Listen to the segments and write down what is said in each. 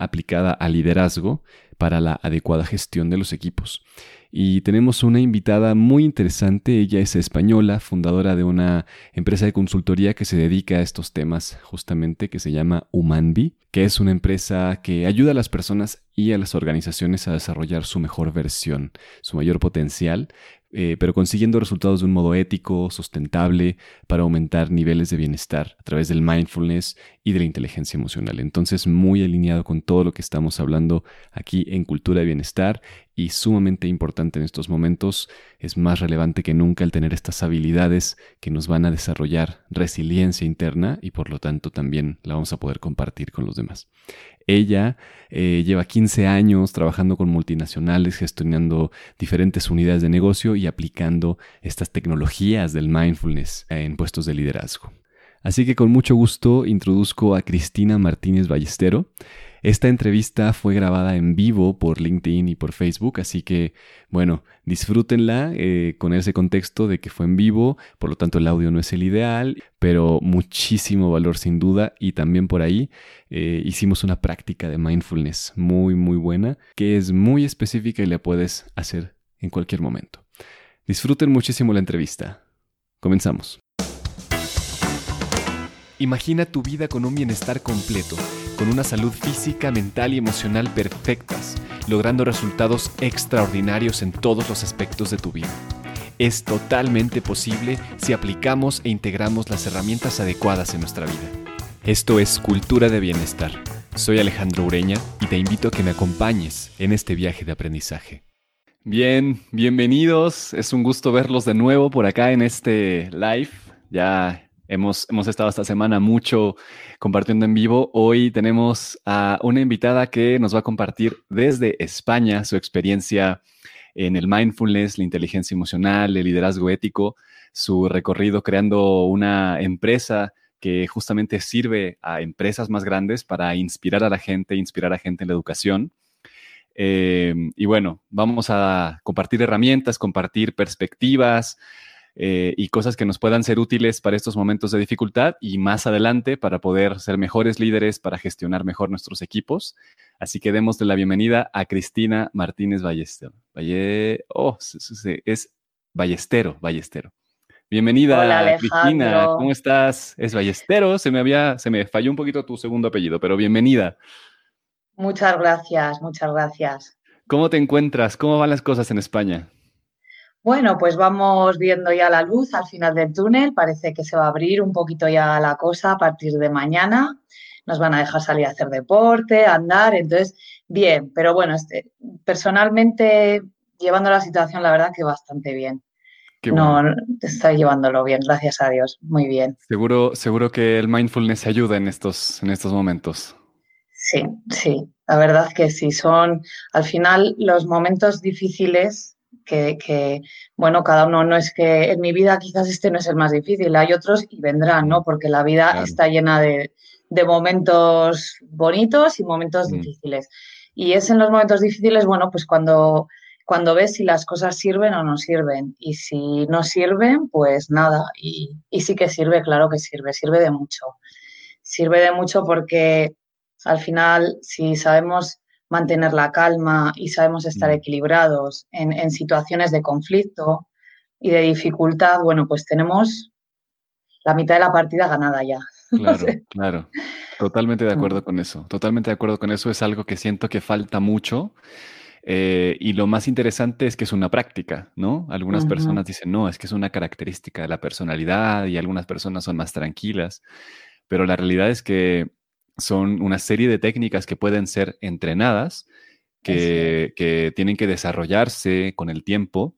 aplicada al liderazgo para la adecuada gestión de los equipos. Y tenemos una invitada muy interesante, ella es española, fundadora de una empresa de consultoría que se dedica a estos temas justamente, que se llama Humanbi, que es una empresa que ayuda a las personas y a las organizaciones a desarrollar su mejor versión, su mayor potencial, eh, pero consiguiendo resultados de un modo ético, sustentable, para aumentar niveles de bienestar a través del mindfulness y de la inteligencia emocional. Entonces, muy alineado con todo lo que estamos hablando aquí en Cultura de Bienestar y sumamente importante en estos momentos, es más relevante que nunca el tener estas habilidades que nos van a desarrollar resiliencia interna y por lo tanto también la vamos a poder compartir con los demás. Ella eh, lleva 15 años trabajando con multinacionales, gestionando diferentes unidades de negocio y aplicando estas tecnologías del mindfulness en puestos de liderazgo. Así que con mucho gusto introduzco a Cristina Martínez Ballestero. Esta entrevista fue grabada en vivo por LinkedIn y por Facebook, así que bueno, disfrútenla eh, con ese contexto de que fue en vivo, por lo tanto el audio no es el ideal, pero muchísimo valor sin duda y también por ahí eh, hicimos una práctica de mindfulness muy muy buena que es muy específica y la puedes hacer en cualquier momento. Disfruten muchísimo la entrevista. Comenzamos. Imagina tu vida con un bienestar completo con una salud física, mental y emocional perfectas, logrando resultados extraordinarios en todos los aspectos de tu vida. Es totalmente posible si aplicamos e integramos las herramientas adecuadas en nuestra vida. Esto es Cultura de Bienestar. Soy Alejandro Ureña y te invito a que me acompañes en este viaje de aprendizaje. Bien, bienvenidos. Es un gusto verlos de nuevo por acá en este live. Ya Hemos, estado esta semana mucho compartiendo en vivo. Hoy tenemos a una invitada que nos va a compartir desde España su experiencia en el mindfulness, la inteligencia emocional, el liderazgo ético, su recorrido creando una empresa que justamente sirve a empresas más grandes para inspirar a la gente, inspirar a gente en la educación. Eh, y bueno, vamos a compartir herramientas, compartir perspectivas, eh, y cosas que nos puedan ser útiles para estos momentos de dificultad y más adelante para poder ser mejores líderes, para gestionar mejor nuestros equipos. Así que demos la bienvenida a Cristina Martínez Ballester. Valle, oh, es Ballestero, Ballestero. Bienvenida, Hola, Cristina. ¿Cómo estás? Es Ballestero. Se me había, se me falló un poquito tu segundo apellido, pero bienvenida. Muchas gracias, muchas gracias. ¿Cómo te encuentras? ¿Cómo van las cosas en España? Bueno, pues vamos viendo ya la luz al final del túnel. Parece que se va a abrir un poquito ya la cosa a partir de mañana. Nos van a dejar salir a hacer deporte, andar. Entonces, bien, pero bueno, este, personalmente, llevando la situación, la verdad que bastante bien. No, está llevándolo bien, gracias a Dios. Muy bien. Seguro, seguro que el mindfulness ayuda en estos, en estos momentos. Sí, sí, la verdad que sí. Son al final los momentos difíciles que, bueno, cada uno no es que en mi vida quizás este no es el más difícil, hay otros y vendrán, ¿no? Porque la vida está llena de, momentos bonitos y momentos mm. difíciles. Y es en los momentos difíciles, bueno, pues cuando, cuando ves si las cosas sirven o no sirven. Y si no sirven, pues nada. Y, y sí que sirve, claro que sirve, sirve de mucho. Sirve de mucho porque al final, si sabemos mantener la calma y sabemos estar mm. equilibrados en, situaciones de conflicto y de dificultad, bueno, pues tenemos la mitad de la partida ganada ya. Claro, claro. Totalmente de acuerdo mm. con eso. Totalmente de acuerdo con eso. Es algo que siento que falta mucho. Eh, y lo más interesante es que es una práctica, ¿no? Algunas personas dicen, no, es que es una característica de la personalidad y algunas personas son más tranquilas. Pero la realidad es que son una serie de técnicas que pueden ser entrenadas, que, tienen que desarrollarse con el tiempo.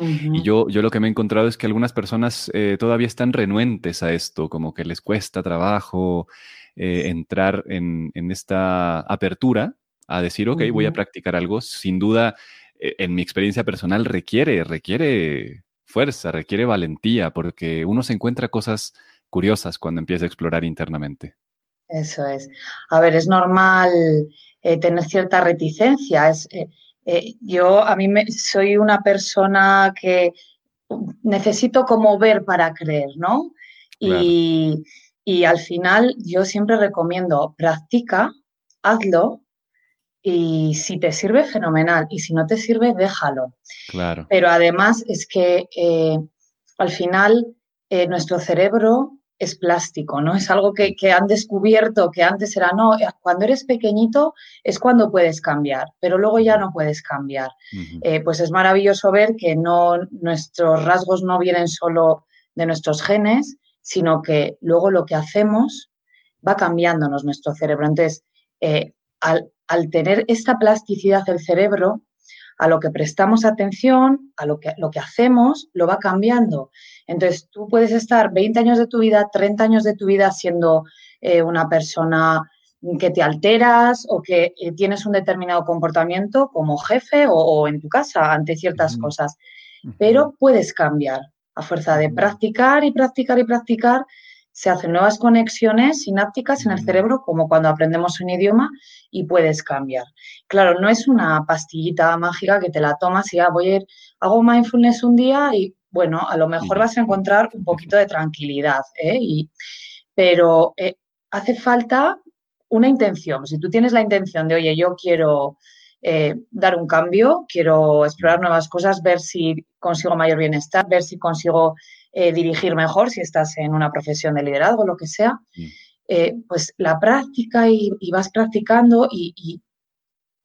Y yo, yo lo que me he encontrado es que algunas personas eh, todavía están renuentes a esto, como que les cuesta trabajo eh, entrar en, esta apertura a decir, ok, voy a practicar algo. Sin duda, e, en mi experiencia personal, requiere, requiere fuerza, requiere valentía, porque uno se encuentra cosas curiosas cuando empieza a explorar internamente. Eso es. A ver, es normal eh, tener cierta reticencia. Es, eh, eh, yo, a mí me, soy una persona que necesito como ver para creer, ¿no? Y, al final yo siempre recomiendo practica hazlo y si te sirve, fenomenal. Y si no te sirve, déjalo. Claro. Pero además es que al final nuestro cerebro es plástico, ¿no? Es algo que, han descubierto que antes era, no, eh, cuando eres pequeñito es cuando puedes cambiar, pero luego ya no puedes cambiar. pues es maravilloso ver que no, nuestros rasgos no vienen solo de nuestros genes, sino que luego lo que hacemos va cambiándonos nuestro cerebro. Entonces, al, al tener esta plasticidad del cerebro, a lo que prestamos atención, a lo que, lo que hacemos, lo va cambiando. Entonces, tú puedes estar 20 años de tu vida, 30 años de tu vida siendo eh, una persona que te alteras o que eh, tienes un determinado comportamiento como jefe o, en tu casa ante ciertas cosas, pero puedes cambiar a fuerza de practicar y practicar y practicar se hacen nuevas conexiones sinápticas en el cerebro, como cuando aprendemos un idioma y puedes cambiar. Claro, no es una pastillita mágica que te la tomas y ya voy a ir, hago mindfulness un día y bueno, a lo mejor vas a encontrar un poquito de tranquilidad, ¿eh? pero eh, hace falta una intención. Si tú tienes la intención de, oye, yo quiero eh, dar un cambio, quiero explorar nuevas cosas, ver si consigo mayor bienestar, ver si consigo eh, dirigir mejor si estás en una profesión de liderazgo, lo que sea, mm. eh, pues la práctica y, vas practicando y,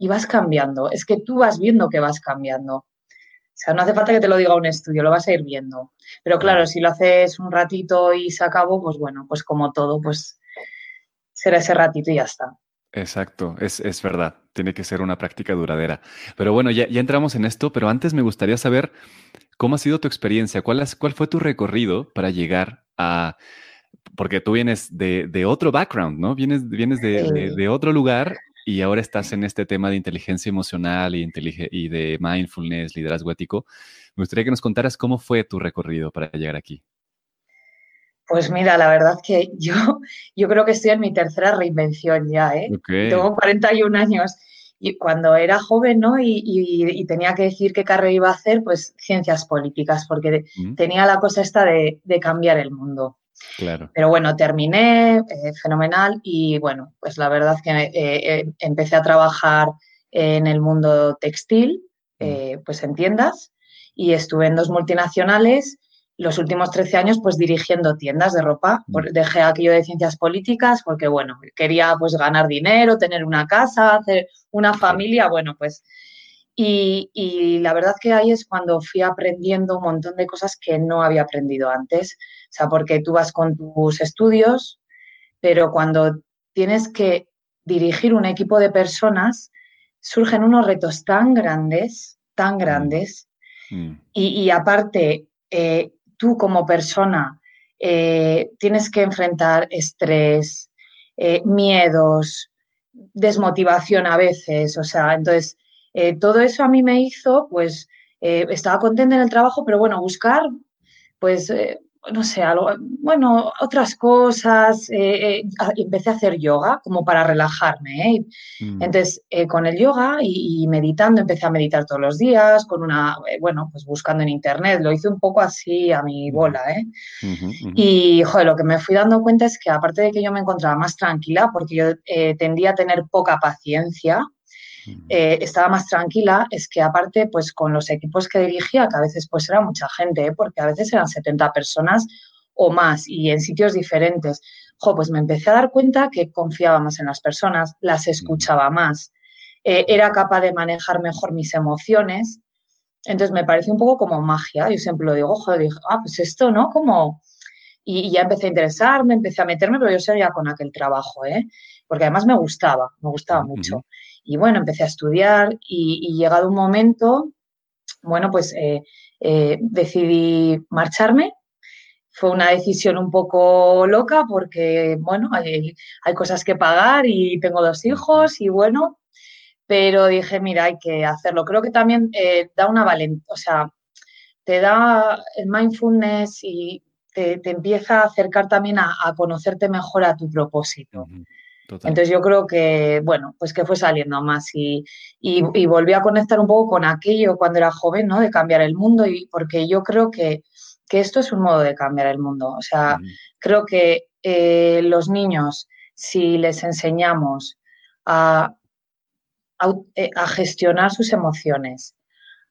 vas cambiando. Es que tú vas viendo que vas cambiando. O sea, no hace falta que te lo diga un estudio, lo vas a ir viendo. Pero claro, si lo haces un ratito y se acabó, pues bueno, pues como todo, pues será ese ratito y ya está. Exacto, es, es verdad, tiene que ser una práctica duradera. Pero bueno, ya, ya entramos en esto, pero antes me gustaría saber cómo ha sido tu experiencia, cuál, cuál fue tu recorrido para llegar a, porque tú vienes de, de otro background, ¿no? Vienes, vienes de, de, otro lugar y ahora estás en este tema de inteligencia emocional y, y de mindfulness, liderazgo ético. Me gustaría que nos contaras cómo fue tu recorrido para llegar aquí. Pues mira, la verdad que yo, yo creo que estoy en mi tercera reinvención ya, ¿eh? Tengo 41 años y cuando era joven, ¿no? Y, tenía que decir qué carrera iba a hacer, pues ciencias políticas, porque mm. tenía la cosa esta de, cambiar el mundo. Claro. Pero bueno, terminé, eh, fenomenal, y bueno, pues la verdad que eh, eh, empecé a trabajar en el mundo textil, mm. pues en tiendas, y estuve en dos multinacionales los últimos 13 años pues dirigiendo tiendas de ropa. Mm. Dejé aquello de ciencias políticas porque, bueno, quería pues ganar dinero, tener una casa, hacer una familia, bueno, pues... Y, y, la verdad que ahí es cuando fui aprendiendo un montón de cosas que no había aprendido antes. O sea, porque tú vas con tus estudios, pero cuando tienes que dirigir un equipo de personas, surgen unos retos tan grandes, tan mm. grandes. Mm. Y, y, aparte, eh, tú como persona eh, tienes que enfrentar estrés, eh, miedos, desmotivación a veces, o sea, entonces eh, todo eso a mí me hizo, pues, estaba contenta en el trabajo, pero bueno, buscar, pues, no sé, algo, bueno, otras cosas. Eh, eh, empecé a hacer yoga como para relajarme. ¿eh? Mm. Entonces, con el yoga y, meditando, empecé a meditar todos los días, con una, bueno, pues buscando en internet. Lo hice un poco así a mi bola. ¿eh? Y, joder, lo que me fui dando cuenta es que aparte de que yo me encontraba más tranquila, porque yo tendía a tener poca paciencia, eh, estaba más tranquila es que aparte, pues con los equipos que dirigía, que a veces pues era mucha gente, ¿eh? porque a veces eran 70 personas o más y en sitios diferentes, pues me empecé a dar cuenta que confiaba más en las personas, las escuchaba más, eh, era capaz de manejar mejor mis emociones. Entonces me parece un poco como magia. Yo siempre lo digo, joder, dije, ah, pues esto, ¿no? Como... Y, ya empecé a interesarme, empecé a meterme, pero yo seguía con aquel trabajo, ¿eh? Porque además me gustaba, me gustaba mucho. Y bueno, empecé a estudiar y, llegado un momento, bueno, pues eh, eh, decidí marcharme. Fue una decisión un poco loca porque, bueno, hay, cosas que pagar y tengo dos hijos y bueno, pero dije, mira, hay que hacerlo. Creo que también eh, da una valentía, o sea, te da el mindfulness y te, empieza a acercar también a, conocerte mejor a tu propósito. Entonces yo creo que, bueno, pues que fue saliendo más y, y, volví a conectar un poco con aquello cuando era joven, ¿no? De cambiar el mundo y porque yo creo que, esto es un modo de cambiar el mundo. O sea, creo que eh, los niños, si les enseñamos a, eh, a, gestionar sus emociones,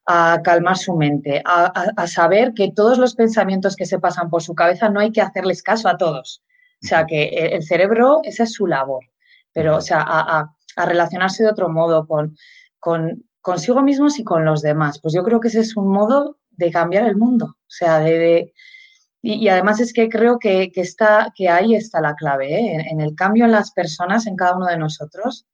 a calmar su mente, a, saber que todos los pensamientos que se pasan por su cabeza no hay que hacerles caso a todos. O sea, que el cerebro, esa es su labor, pero, o sea, a, relacionarse de otro modo con, con, consigo mismos y con los demás. Pues yo creo que ese es un modo de cambiar el mundo. O sea, de, y, además es que creo que, está, que ahí está la clave, ¿eh? en, el cambio en las personas, en cada uno de nosotros.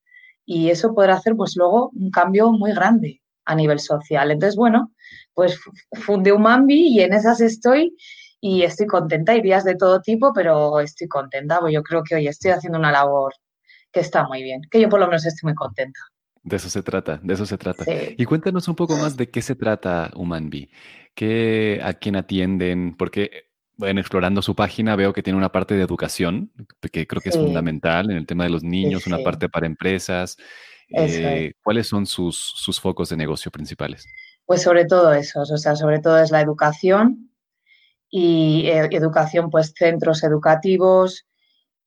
Y eso podrá hacer, pues luego, un cambio muy grande a nivel social. Entonces, bueno, pues fundé un Mambi y en esas estoy y estoy contenta. Hay días de todo tipo, pero estoy contenta. Pues yo creo que hoy estoy haciendo una labor que está muy bien, que yo por lo menos estoy muy contenta. De eso se trata, de eso se trata. Y cuéntanos un poco más de qué se trata Humanbi, qué, a quién atienden, porque bueno, explorando su página veo que tiene una parte de educación, que creo que es fundamental en el tema de los niños, una parte para empresas. Eh, ¿Cuáles son sus, sus, focos de negocio principales? Pues sobre todo esos, o sea, sobre todo es la educación y eh, educación, pues centros educativos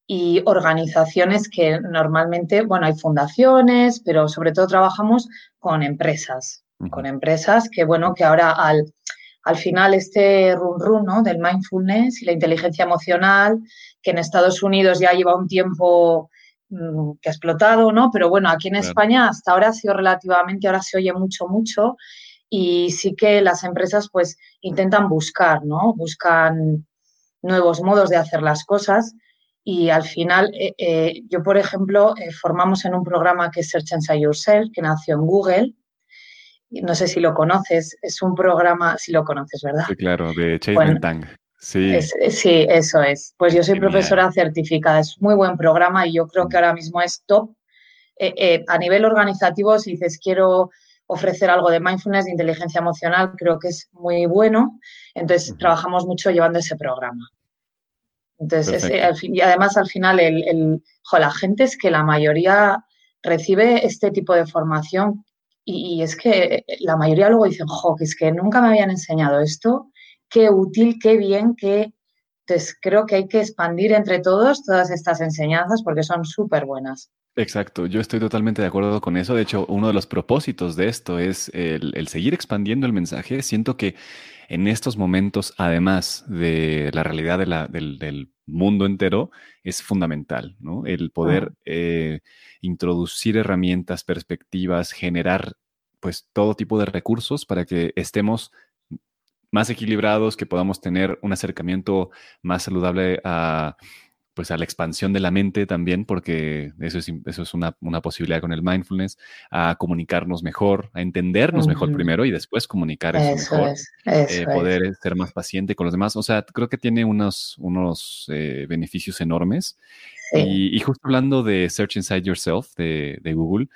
y organizaciones que normalmente, bueno, hay fundaciones, pero sobre todo trabajamos con empresas, con empresas que, bueno, que ahora al al final este run run ¿no? del mindfulness y la inteligencia emocional, que en Estados Unidos ya lleva un tiempo que ha explotado, ¿no? Pero bueno, aquí en España hasta ahora ha sido relativamente, ahora se oye mucho, mucho, y sí que las empresas pues intentan buscar, ¿no? Buscan nuevos modos de hacer las cosas y al final, eh, eh, yo por ejemplo, eh, formamos en un programa que es Search Inside Yourself, que nació en Google, no sé si lo conoces, es un programa, si lo conoces, ¿verdad? Sí, claro, de Chase Tang. Sí. sí, eso es. Pues yo soy profesora certificada, es muy buen programa y yo creo que ahora mismo es top. Eh, eh, a nivel organizativo, si dices quiero ofrecer algo de mindfulness, de inteligencia emocional, creo que es muy bueno. Entonces, trabajamos mucho llevando ese programa. Entonces, y además al final, el, la gente es que la mayoría recibe este tipo de formación y, es que la mayoría luego dicen, jo, que es que nunca me habían enseñado esto, qué útil, qué bien, qué... Entonces creo que hay que expandir entre todos todas estas enseñanzas porque son súper buenas. Exacto, yo estoy totalmente de acuerdo con eso. De hecho, uno de los propósitos de esto es el, seguir expandiendo el mensaje. Siento que en estos momentos, además de la realidad del, mundo entero, es fundamental, ¿no? El poder eh, introducir herramientas, perspectivas, generar pues todo tipo de recursos para que estemos más equilibrados, que podamos tener un acercamiento más saludable a pues a la expansión de la mente también, porque eso es, eso es una, posibilidad con el mindfulness, a comunicarnos mejor, a entendernos mejor primero y después comunicar eso, mejor, eh, poder ser más paciente con los demás. O sea, creo que tiene unos, unos eh, beneficios enormes. Y, justo hablando de Search Inside Yourself de, de Google,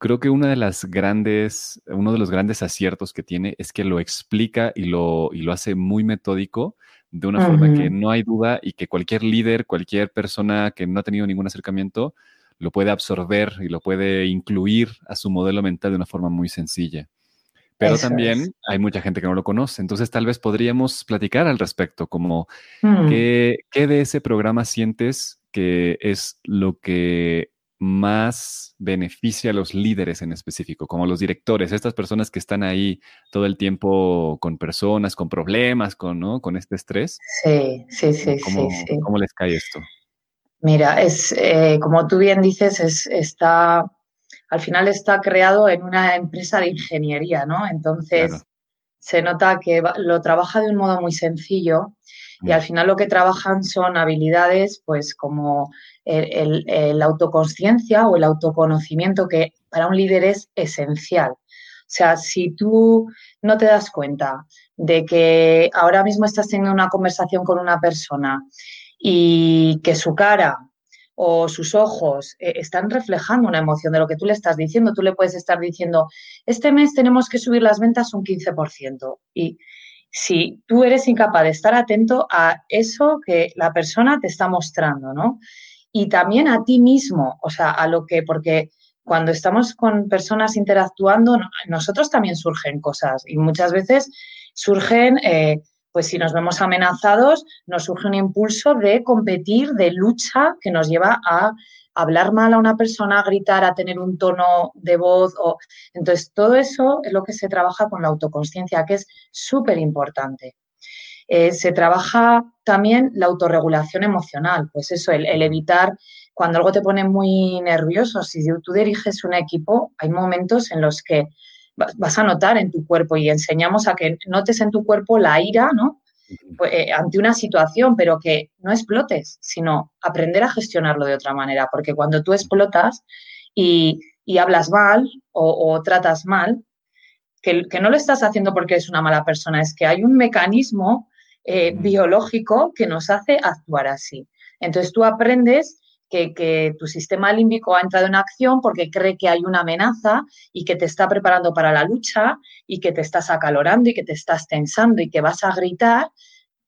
creo que una de las grandes, uno de los grandes aciertos que tiene es que lo explica y lo, y lo hace muy metódico de una forma que no hay duda y que cualquier líder, cualquier persona que no ha tenido ningún acercamiento, lo puede absorber y lo puede incluir a su modelo mental de una forma muy sencilla. Pero también hay mucha gente que no lo conoce, entonces tal vez podríamos platicar al respecto, como mm. ¿qué, ¿qué, de ese programa sientes que es lo que más beneficia a los líderes en específico, como los directores, estas personas que están ahí todo el tiempo con personas, con problemas, con, ¿no? con este estrés. Sí, sí, sí, ¿Cómo, sí, ¿Cómo les cae esto? Mira, es eh, como tú bien dices, es, está, al final está creado en una empresa de ingeniería, ¿no? Entonces se nota que lo trabaja de un modo muy sencillo y al final lo que trabajan son habilidades, pues como el, el, autoconsciencia o el autoconocimiento, que para un líder es esencial. O sea, si tú no te das cuenta de que ahora mismo estás teniendo una conversación con una persona y que su cara o sus ojos eh, están reflejando una emoción de lo que tú le estás diciendo, tú le puedes estar diciendo, este mes tenemos que subir las ventas un 15%. Y si tú eres incapaz de estar atento a eso que la persona te está mostrando, ¿no? Y también a ti mismo, o sea, a lo que, porque cuando estamos con personas interactuando, nosotros también surgen cosas y muchas veces surgen, eh, pues si nos vemos amenazados, nos surge un impulso de competir, de lucha que nos lleva a hablar mal a una persona, gritar, a tener un tono de voz. O... Entonces, todo eso es lo que se trabaja con la autoconsciencia, que es súper importante. Eh, se trabaja también la autorregulación emocional, pues eso, el, evitar cuando algo te pone muy nervioso, si tú diriges un equipo, hay momentos en los que vas a notar en tu cuerpo y enseñamos a que notes en tu cuerpo la ira, ¿no? Pues, eh, ante una situación, pero que no explotes, sino aprender a gestionarlo de otra manera, porque cuando tú explotas y, hablas mal o, tratas mal, que, que, no lo estás haciendo porque eres una mala persona, es que hay un mecanismo eh, biológico que nos hace actuar así. Entonces tú aprendes que, tu sistema límbico ha entrado en acción porque cree que hay una amenaza y que te está preparando para la lucha y que te estás acalorando y que te estás tensando y que vas a gritar,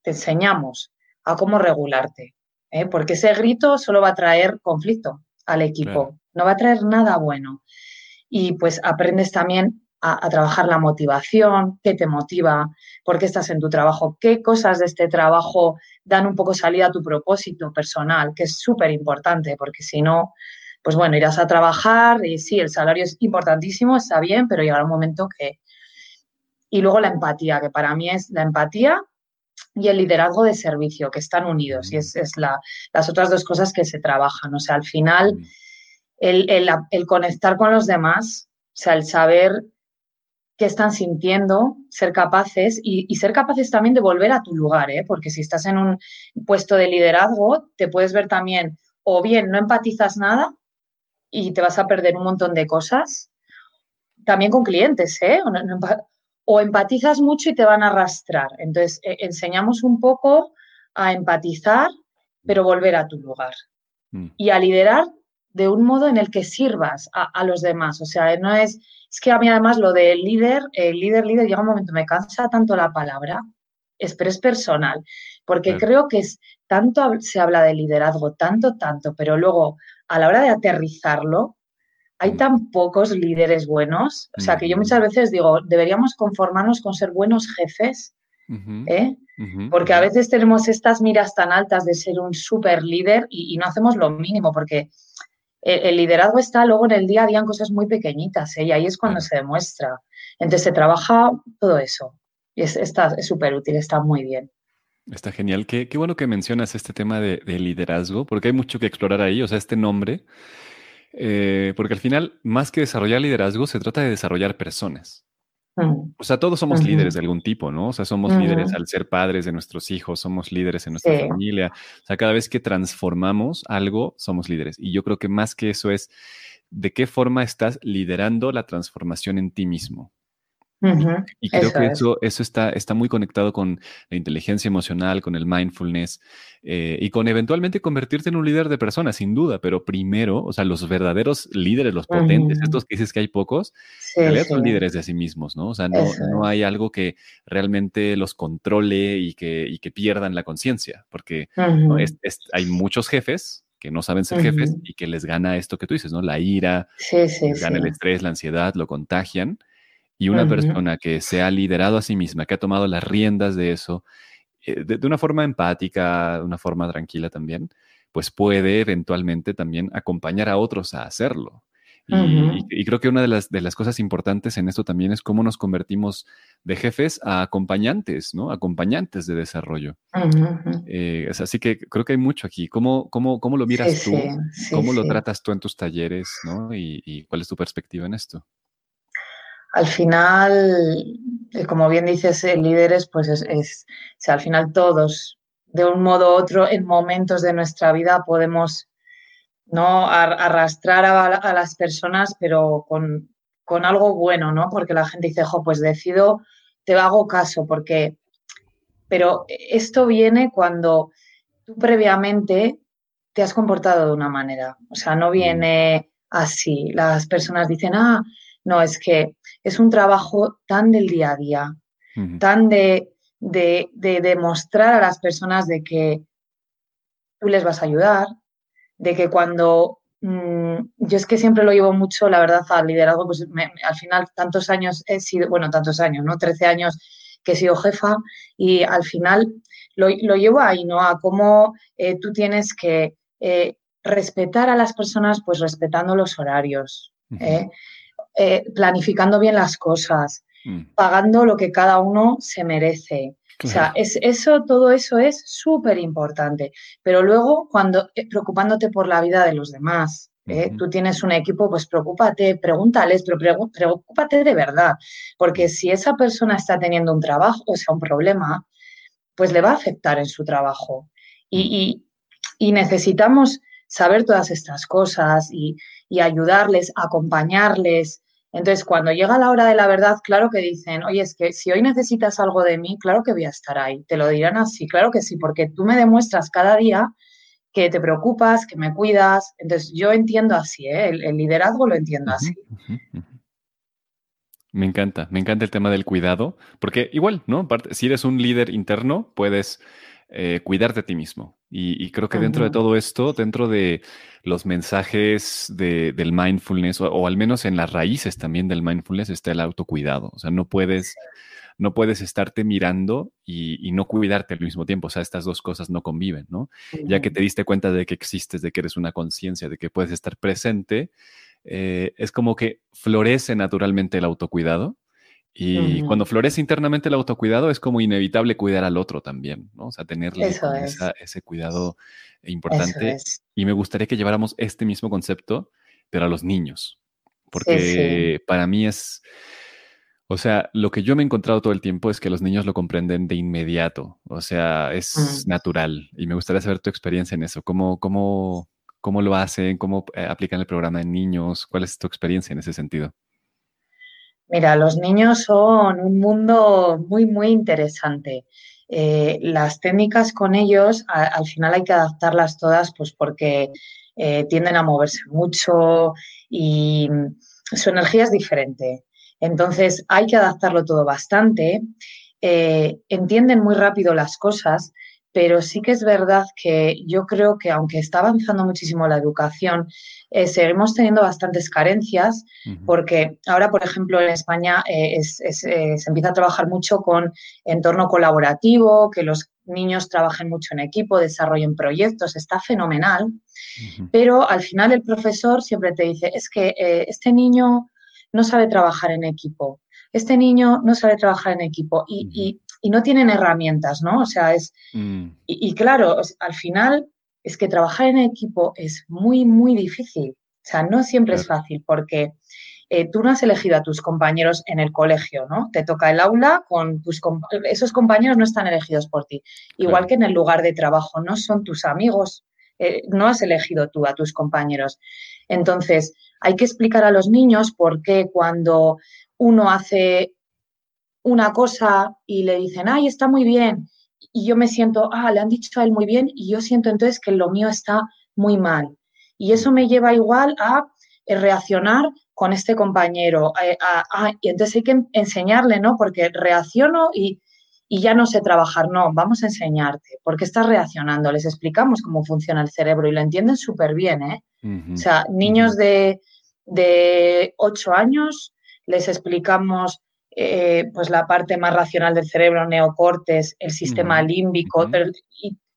te enseñamos a cómo regularte. ¿eh? Porque ese grito solo va a traer conflicto al equipo, no va a traer nada bueno. Y pues aprendes también a, trabajar la motivación, qué te motiva, por qué estás en tu trabajo, qué cosas de este trabajo dan un poco salida a tu propósito personal, que es súper importante, porque si no, pues bueno, irás a trabajar y sí, el salario es importantísimo, está bien, pero llegará un momento que... Y luego la empatía, que para mí es la empatía y el liderazgo de servicio, que están unidos y es, es la, las otras dos cosas que se trabajan. O sea, al final, el, el, el conectar con los demás, o sea, el saber qué están sintiendo, ser capaces y, ser capaces también de volver a tu lugar, ¿eh? porque si estás en un puesto de liderazgo, te puedes ver también o bien no empatizas nada y te vas a perder un montón de cosas, también con clientes, ¿eh? o, empatizas mucho y te van a arrastrar. Entonces, e, enseñamos un poco a empatizar, pero volver a tu lugar. Mm. Y a liderar de un modo en el que sirvas a, los demás. O sea, no es, es que a mí además lo del líder, el líder, líder, llega un momento, me cansa tanto la palabra, es, pero es personal, porque creo que es, tanto se habla de liderazgo, tanto, tanto, pero luego a la hora de aterrizarlo, hay mm. tan pocos líderes buenos, o sea, que yo muchas veces digo, deberíamos conformarnos con ser buenos jefes, ¿eh? porque a veces tenemos estas miras tan altas de ser un super líder y, y no hacemos lo mínimo, porque el, liderazgo está luego en el día a día en cosas muy pequeñitas ¿eh? y ahí es cuando se demuestra. Entonces se trabaja todo eso y es súper útil, está muy bien. Está genial. Qué, qué, bueno que mencionas este tema de, liderazgo, porque hay mucho que explorar ahí, o sea, este nombre, eh, porque al final, más que desarrollar liderazgo, se trata de desarrollar personas. O sea, todos somos líderes de algún tipo, ¿no? O sea, somos líderes al ser padres de nuestros hijos, somos líderes en nuestra familia. O sea, cada vez que transformamos algo, somos líderes. Y yo creo que más que eso es de qué forma estás liderando la transformación en ti mismo. Y creo que eso, eso está, está muy conectado con la inteligencia emocional, con el mindfulness eh, y con eventualmente convertirte en un líder de personas, sin duda, pero primero, o sea, los verdaderos líderes, los potentes, estos que dices que hay pocos, en realidad son líderes de sí mismos, ¿no? O sea, no, no hay algo que realmente los controle y que, y que pierdan la conciencia, porque hay muchos jefes que no saben ser jefes y que les gana esto que tú dices, ¿no? La ira, les gana el estrés, la ansiedad, lo contagian y una persona que se ha liderado a sí misma, que ha tomado las riendas de eso, eh, de, una forma empática, de una forma tranquila también, pues puede eventualmente también acompañar a otros a hacerlo. Y, creo que una de las, de las cosas importantes en esto también es cómo nos convertimos de jefes a acompañantes, ¿no? Acompañantes de desarrollo. Eh, así que creo que hay mucho aquí. ¿Cómo, cómo, cómo lo miras tú? ¿Cómo lo tratas tú en tus talleres? ¿no? y, cuál es tu perspectiva en esto? Al final, eh, como bien dices, líderes, pues es, al final todos, de un modo u otro, en momentos de nuestra vida podemos no arrastrar a, las personas, pero con, algo bueno, ¿no? Porque la gente dice, jo, pues decido, te hago caso, porque... Pero esto viene cuando tú previamente te has comportado de una manera. O sea, no viene así. Las personas dicen, ah, no, es que es un trabajo tan del día a día, tan de, demostrar a las personas de que tú les vas a ayudar, de que cuando mm, yo es que siempre lo llevo mucho, la verdad, al liderazgo, pues al final tantos años he sido, bueno, tantos años, ¿no? Trece años que he sido jefa y al final lo, llevo ahí, ¿no? A cómo eh, tú tienes que eh, respetar a las personas, pues respetando los horarios, ¿eh? Eh, planificando bien las cosas, mm. pagando lo que cada uno se merece. O sea, es, eso, todo eso es súper importante. Pero luego, cuando eh, preocupándote por la vida de los demás, Tú tienes un equipo, pues preocúpate, pregúntales, pero preocúpate de verdad, porque si esa persona está teniendo un trabajo, o sea, un problema, pues le va a afectar en su trabajo. y, y necesitamos saber todas estas cosas y, ayudarles, acompañarles. Entonces, cuando llega la hora de la verdad, claro que dicen, oye, es que si hoy necesitas algo de mí, claro que voy a estar ahí. Te lo dirán así, claro que sí, porque tú me demuestras cada día que te preocupas, que me cuidas. Entonces, yo entiendo así, ¿eh? el, liderazgo lo entiendo así. Me encanta, me encanta el tema del cuidado, porque igual, ¿no? Si eres un líder interno, puedes eh, cuidarte a ti mismo. Y, creo que dentro de todo esto, dentro de los mensajes del mindfulness, o, al menos en las raíces también del mindfulness, está el autocuidado. O sea, no puedes, no puedes estarte mirando y, no cuidarte al mismo tiempo. O sea, estas dos cosas no conviven, ¿no? Ya que te diste cuenta de que existes, de que eres una conciencia, de que puedes estar presente, eh, es como que florece naturalmente el autocuidado y cuando florece internamente el autocuidado es como inevitable cuidar al otro también, ¿no? O sea, tenerle ese cuidado importante. Y me gustaría que lleváramos este mismo concepto, pero a los niños. Porque para mí es, o sea, lo que yo me he encontrado todo el tiempo es que los niños lo comprenden de inmediato. O sea, es mm. natural. Y me gustaría saber tu experiencia en eso. ¿Cómo, cómo, cómo lo hacen? ¿Cómo eh, aplican el programa en niños? ¿Cuál es tu experiencia en ese sentido? Mira, los niños son un mundo muy, muy interesante. Eh, las técnicas con ellos, al final hay que adaptarlas todas, pues porque eh, tienden a moverse mucho y su energía es diferente. Entonces hay que adaptarlo todo bastante. Eh, entienden muy rápido las cosas, pero sí que es verdad que yo creo que aunque está avanzando muchísimo la educación, eh, seguimos teniendo bastantes carencias porque ahora, por ejemplo, en España eh, eh, se empieza a trabajar mucho con entorno colaborativo, que los niños trabajen mucho en equipo, desarrollen proyectos, está fenomenal, pero al final el profesor siempre te dice, es que este niño no sabe trabajar en equipo, este niño no sabe trabajar en equipo y, no tienen herramientas, ¿no? O sea, es... Mm. Y, claro, al final es que trabajar en equipo es muy, muy difícil. O sea, no siempre es fácil porque eh, tú no has elegido a tus compañeros en el colegio, ¿no? Te toca el aula con tus esos compañeros no están elegidos por ti. Igual que en el lugar de trabajo, no son tus amigos, eh, no has elegido tú a tus compañeros. Entonces, hay que explicar a los niños por qué cuando uno hace una cosa y le dicen, ay, está muy bien, y yo me siento, ah, le han dicho a él muy bien y yo siento entonces que lo mío está muy mal. Y eso me lleva igual a eh, reaccionar con este compañero. Eh, y entonces hay que enseñarle, ¿no? Porque reacciono y, ya no sé trabajar. No, vamos a enseñarte. porque estás reaccionando? Les explicamos cómo funciona el cerebro y lo entienden súper bien, ¿eh? O sea, niños de, de 8 años les explicamos eh, pues la parte más racional del cerebro, neocortes, el sistema límbico,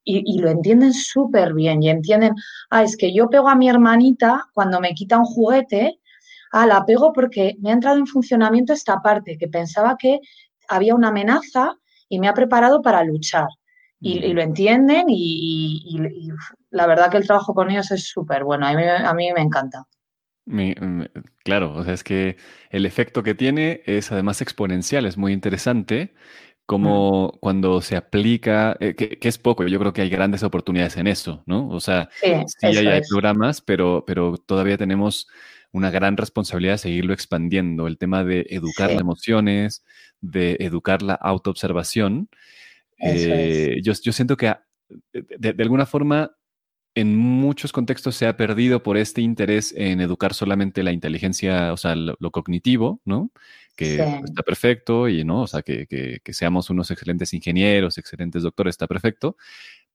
y, lo entienden súper bien y entienden, ah, es que yo pego a mi hermanita cuando me quita un juguete, ah, la pego porque me ha entrado en funcionamiento esta parte, que pensaba que había una amenaza y me ha preparado para luchar. Y, lo entienden y, la verdad que el trabajo con ellos es súper bueno, a mí me encanta claro, o sea, es que el efecto que tiene es además exponencial, es muy interesante como cuando se aplica, eh, que, es poco, yo creo que hay grandes oportunidades en eso, ¿no? O sea, sí, hay, programas, pero, pero todavía tenemos una gran responsabilidad de seguirlo expandiendo, el tema de educar las emociones, de educar la autoobservación. Eh, yo, yo, siento que de alguna forma en muchos contextos se ha perdido por este interés en educar solamente la inteligencia, o sea, lo, cognitivo, ¿no? Que está perfecto y, ¿no? O sea, que, que, seamos unos excelentes ingenieros, excelentes doctores, está perfecto,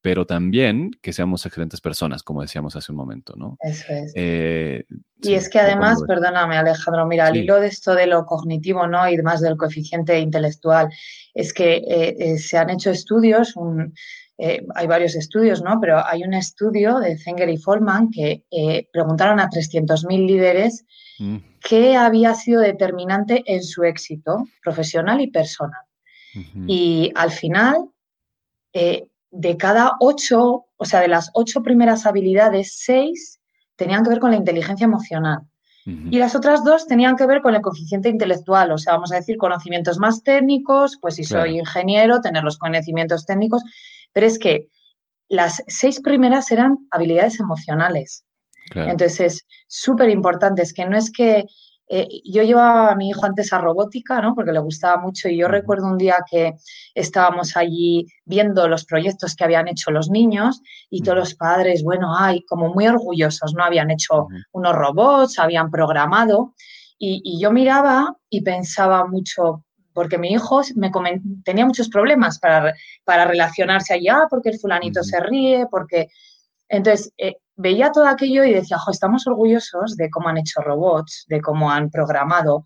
pero también que seamos excelentes personas, como decíamos hace un momento, ¿no? Eso es. Eh, y es que además, perdóname Alejandro, mira, al hilo de esto de lo cognitivo, ¿no? Y más del coeficiente intelectual, es que eh, eh, se han hecho estudios, un, eh, hay varios estudios, ¿no? Pero hay un estudio de Zenger y Folman que eh, preguntaron a 300.000 líderes mm. qué había sido determinante en su éxito profesional y personal. Y al final, eh, de cada ocho, o sea, de las ocho primeras habilidades, seis tenían que ver con la inteligencia emocional. Y las otras dos tenían que ver con el coeficiente intelectual, o sea, vamos a decir, conocimientos más técnicos, pues si soy ingeniero, tener los conocimientos técnicos, pero es que las seis primeras eran habilidades emocionales. Entonces es súper importante, es que no es que eh, yo llevaba a mi hijo antes a robótica, ¿no? Porque le gustaba mucho y yo recuerdo un día que estábamos allí viendo los proyectos que habían hecho los niños y todos los padres, bueno, ay, como muy orgullosos, ¿no? Habían hecho unos robots, habían programado y, yo miraba y pensaba mucho, porque mi hijo me tenía muchos problemas para, para relacionarse allá, porque el fulanito se ríe, porque... Entonces, eh, veía todo aquello y decía, estamos orgullosos de cómo han hecho robots, de cómo han programado,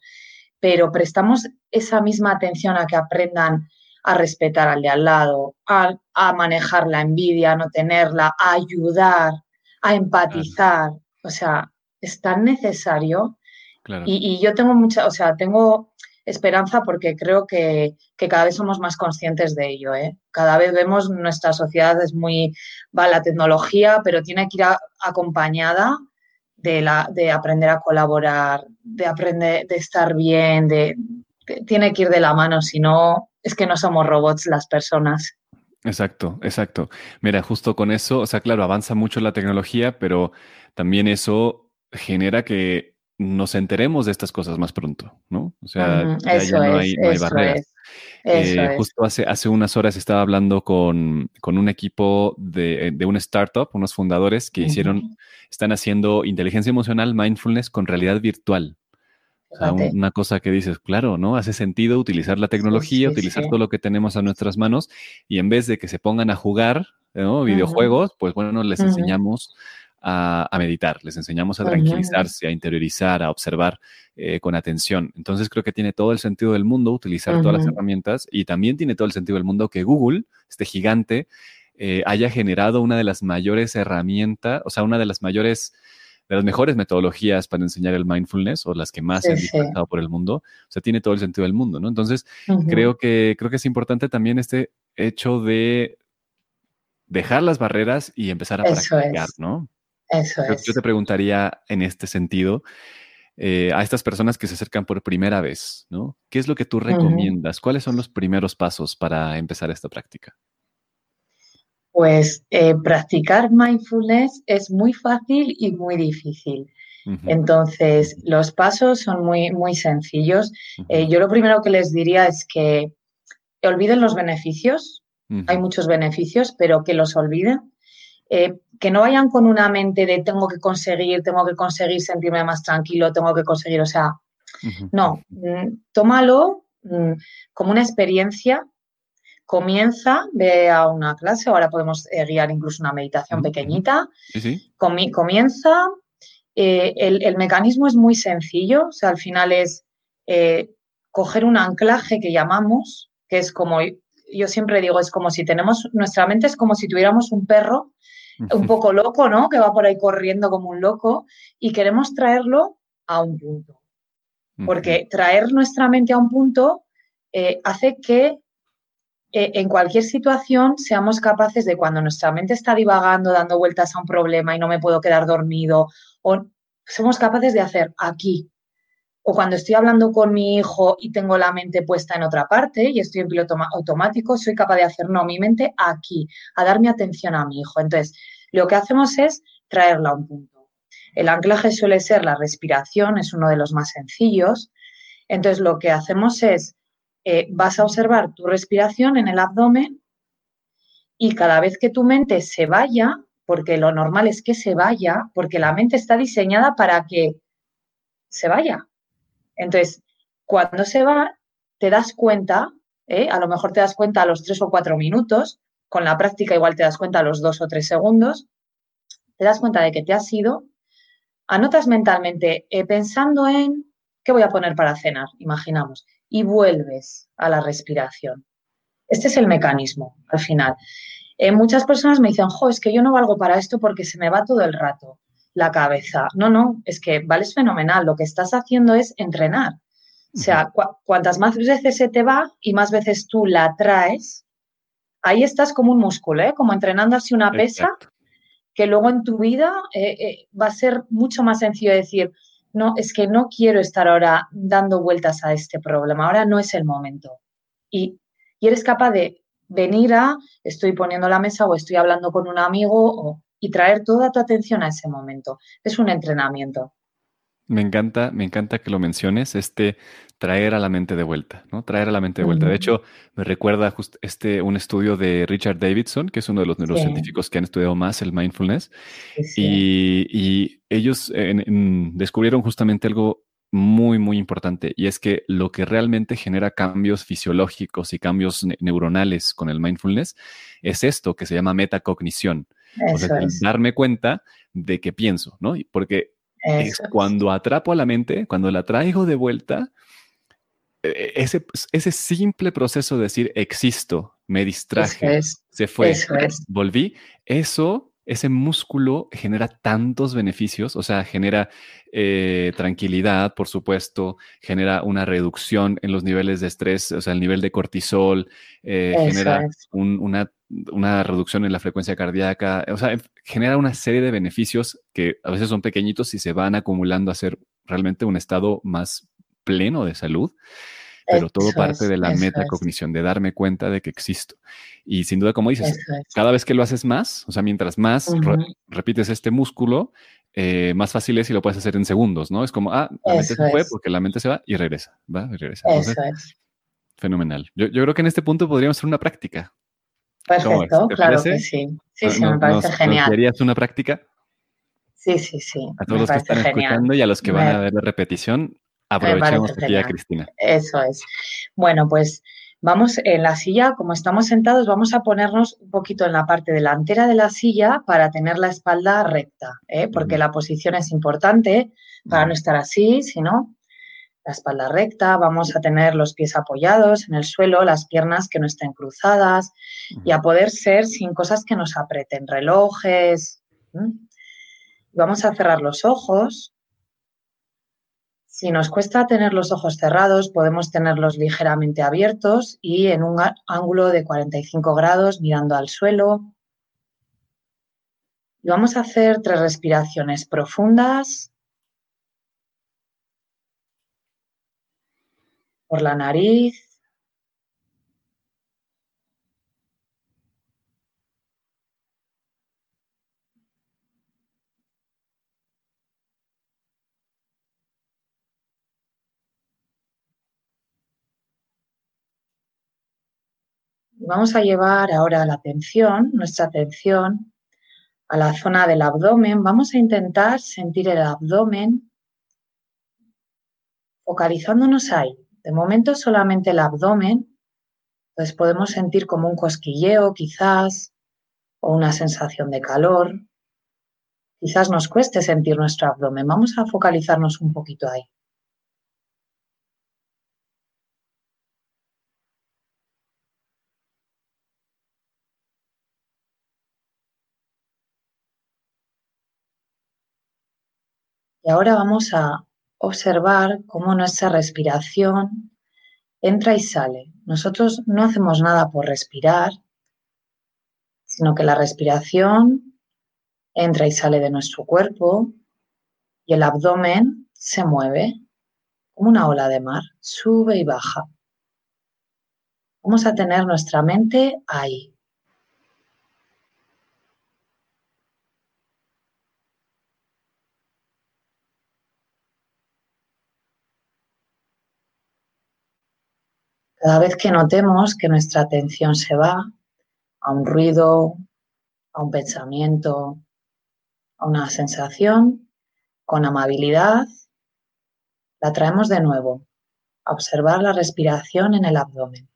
pero prestamos esa misma atención a que aprendan a respetar al de al lado, a, manejar la envidia, a no tenerla, a ayudar, a empatizar. O sea, es tan necesario. Y, y, yo tengo mucha, o sea, tengo esperanza porque creo que, cada vez somos más conscientes de ello. ¿eh? Cada vez vemos nuestra sociedad es muy, va la tecnología, pero tiene que ir acompañada de, la, de aprender a colaborar, de aprender, de estar bien, de, tiene que ir de la mano, si no, es que no somos robots las personas. Exacto, exacto. Mira, justo con eso, o sea, claro, avanza mucho la tecnología, pero también eso genera que nos enteremos de estas cosas más pronto, ¿no? O sea, ya, no, hay, barreras. Eh, justo hace, hace unas horas estaba hablando con, un equipo de, de, una startup, unos fundadores que hicieron, están haciendo inteligencia emocional, mindfulness con realidad virtual. O sea, una cosa que dices, claro, ¿no? Hace sentido utilizar la tecnología, utilizar todo lo que tenemos a nuestras manos y en vez de que se pongan a jugar, ¿no? Videojuegos, pues bueno, les enseñamos a, meditar, les enseñamos a tranquilizarse, a interiorizar, a observar eh, con atención. Entonces creo que tiene todo el sentido del mundo utilizar todas las herramientas y también tiene todo el sentido del mundo que Google, este gigante, eh, haya generado una de las mayores herramientas, o sea, una de las mayores de las mejores metodologías para enseñar el mindfulness o las que más se han disfrutado por el mundo. O sea, tiene todo el sentido del mundo, ¿no? Entonces, creo, que, creo que es importante también este hecho de dejar las barreras y empezar a practicar, ¿no? Yo, te preguntaría en este sentido, eh, a estas personas que se acercan por primera vez, ¿no? ¿Qué es lo que tú recomiendas? ¿Cuáles son los primeros pasos para empezar esta práctica? Pues eh, practicar mindfulness es muy fácil y muy difícil. Entonces, los pasos son muy, muy sencillos. Eh, yo lo primero que les diría es que olviden los beneficios. Hay muchos beneficios, pero que los olviden eh, que no vayan con una mente de tengo que conseguir, tengo que conseguir sentirme más tranquilo, tengo que conseguir, o sea, no, mm, tómalo mm, como una experiencia, comienza, ve a una clase, ahora podemos eh, guiar incluso una meditación pequeñita, comienza, eh, el, mecanismo es muy sencillo, o sea, al final es coger un anclaje que llamamos, que es como, yo siempre digo, es como si tenemos, nuestra mente es como si tuviéramos un perro un poco loco, ¿no? Que va por ahí corriendo como un loco y queremos traerlo a un punto. Porque traer nuestra mente a un punto eh, hace que eh, en cualquier situación seamos capaces de cuando nuestra mente está divagando, dando vueltas a un problema y no me puedo quedar dormido, o somos capaces de hacer aquí, o cuando estoy hablando con mi hijo y tengo la mente puesta en otra parte y estoy en piloto automático, soy capaz de hacer, no, mi mente aquí, a dar mi atención a mi hijo. Entonces, lo que hacemos es traerla a un punto. El anclaje suele ser la respiración, es uno de los más sencillos. Entonces, lo que hacemos es, eh, vas a observar tu respiración en el abdomen y cada vez que tu mente se vaya, porque lo normal es que se vaya, porque la mente está diseñada para que se vaya, entonces, cuando se va, te das cuenta, ¿eh? a lo mejor te das cuenta a los tres o cuatro minutos, con la práctica igual te das cuenta a los dos o tres segundos, te das cuenta de que te has ido, anotas mentalmente eh, pensando en qué voy a poner para cenar, imaginamos, y vuelves a la respiración. Este es el mecanismo al final. Eh, muchas personas me dicen, jo, es que yo no valgo para esto porque se me va todo el rato la cabeza. No, no, es que vales fenomenal. Lo que estás haciendo es entrenar. O sea, cuantas más veces se te va y más veces tú la traes, ahí estás como un músculo, ¿eh? como entrenando así una pesa, que luego en tu vida eh, eh, va a ser mucho más sencillo decir, no, es que no quiero estar ahora dando vueltas a este problema, ahora no es el momento. Y, y eres capaz de venir a, estoy poniendo la mesa o estoy hablando con un amigo y traer toda tu atención a ese momento. Es un entrenamiento. Me encanta, me encanta que lo menciones, este traer a la mente de vuelta, ¿no? Traer a la mente de vuelta. De hecho, me recuerda este, un estudio de Richard Davidson, que es uno de los neurocientíficos que han estudiado más el mindfulness, y, ellos descubrieron justamente algo muy, muy importante, y es que lo que realmente genera cambios fisiológicos y cambios neuronales con el mindfulness es esto que se llama metacognición. O sea, darme cuenta de que pienso, ¿no? Porque es cuando atrapo a la mente, cuando la traigo de vuelta, e, e, ese, ese simple proceso de decir existo, me distraje, se fue, volví, eso, ese músculo genera tantos beneficios, o sea, genera eh, tranquilidad, por supuesto, genera una reducción en los niveles de estrés, o sea, el nivel de cortisol, eh, genera una una reducción en la frecuencia cardíaca, o sea, genera una serie de beneficios que a veces son pequeñitos y se van acumulando a ser realmente un estado más pleno de salud, pero todo parte de la metacognición, de darme cuenta de que existo. Y sin duda, como dices, cada vez que lo haces más, o sea, mientras más repites este músculo, eh, más fácil es y lo puedes hacer en segundos, ¿no? Es como, ah, la mente se fue porque la mente se va y regresa, va y regresa. fenomenal. Yo, yo creo que en este punto podríamos hacer una práctica. Perfecto, claro que sí. Sí, sí, me parece genial. ¿Serías una práctica? Sí, sí, sí. A todos los que están escuchando y a los que van a ver la repetición, aprovechemos aquí a Cristina. Eso es. Bueno, pues vamos en la silla, como estamos sentados, vamos a ponernos un poquito en la parte delantera de la silla para tener la espalda recta, ¿eh? porque la posición es importante para no estar así, sino la espalda recta, vamos a tener los pies apoyados en el suelo, las piernas que no estén cruzadas y a poder ser sin cosas que nos aprieten, relojes. Vamos a cerrar los ojos. Si nos cuesta tener los ojos cerrados, podemos tenerlos ligeramente abiertos y en un ángulo de 45 grados mirando al suelo. Y vamos a hacer tres respiraciones profundas por la nariz. Vamos a llevar ahora la atención, nuestra atención, a la zona del abdomen. Vamos a intentar sentir el abdomen focalizándonos ahí. De momento solamente el abdomen, entonces podemos sentir como un cosquilleo quizás o una sensación de calor. Quizás nos cueste sentir nuestro abdomen. Vamos a focalizarnos un poquito ahí. Y ahora vamos a observar cómo nuestra respiración entra y sale. Nosotros no hacemos nada por respirar, sino que la respiración entra y sale de nuestro cuerpo y el abdomen se mueve como una ola de mar, sube y baja. Vamos a tener nuestra mente ahí, Cada vez que notemos que nuestra atención se va a un ruido, a un pensamiento, a una sensación, con amabilidad, la traemos de nuevo a observar la respiración en el abdomen.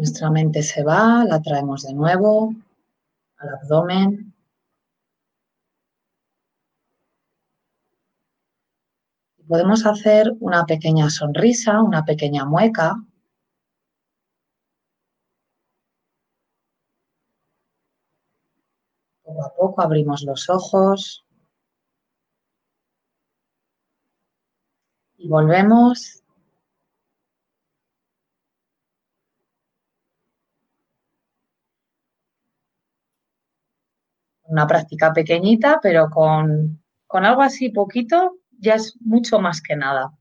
Nuestra mente se va, la traemos de nuevo al abdomen. Podemos hacer una pequeña sonrisa, una pequeña mueca. Poco a poco abrimos los ojos. Y volvemos una práctica pequeñita, pero con, algo así poquito ya es mucho más que nada.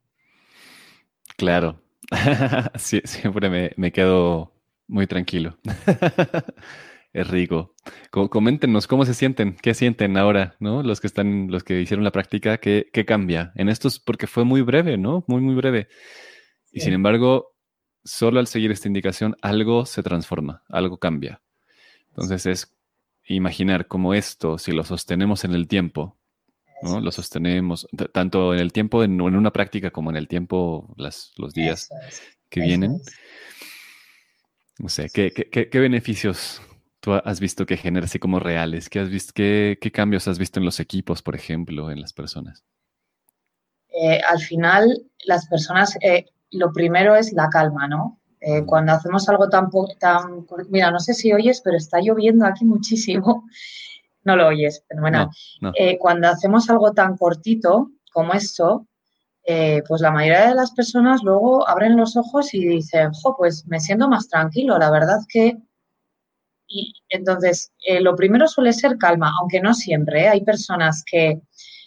Claro, siempre me, quedo muy tranquilo. es rico. Coméntenos cómo se sienten, qué sienten ahora, ¿no? Los que están, los que hicieron la práctica, ¿qué, cambia? En estos, porque fue muy breve, ¿no? Muy, muy breve. Y sin embargo, solo al seguir esta indicación, algo se transforma, algo cambia. Entonces es imaginar como esto, si lo sostenemos en el tiempo, ¿no? Lo sostenemos tanto en el tiempo, en, una práctica como en el tiempo, las, los días que vienen. No sé, ¿qué, qué, beneficios tú has visto que genera así como reales? ¿Qué, has visto, qué, cambios has visto en los equipos, por ejemplo, en las personas? Eh, al final, las personas, eh, lo primero es la calma, ¿no? Eh, cuando hacemos algo tan, tan... Mira, no sé si oyes, pero está lloviendo aquí muchísimo. No lo oyes, pero bueno. Eh, cuando hacemos algo tan cortito como esto, eh, pues la mayoría de las personas luego abren los ojos y dicen, jo, pues me siento más tranquilo. La verdad que... Y entonces, lo primero suele ser calma, aunque no siempre. Hay personas que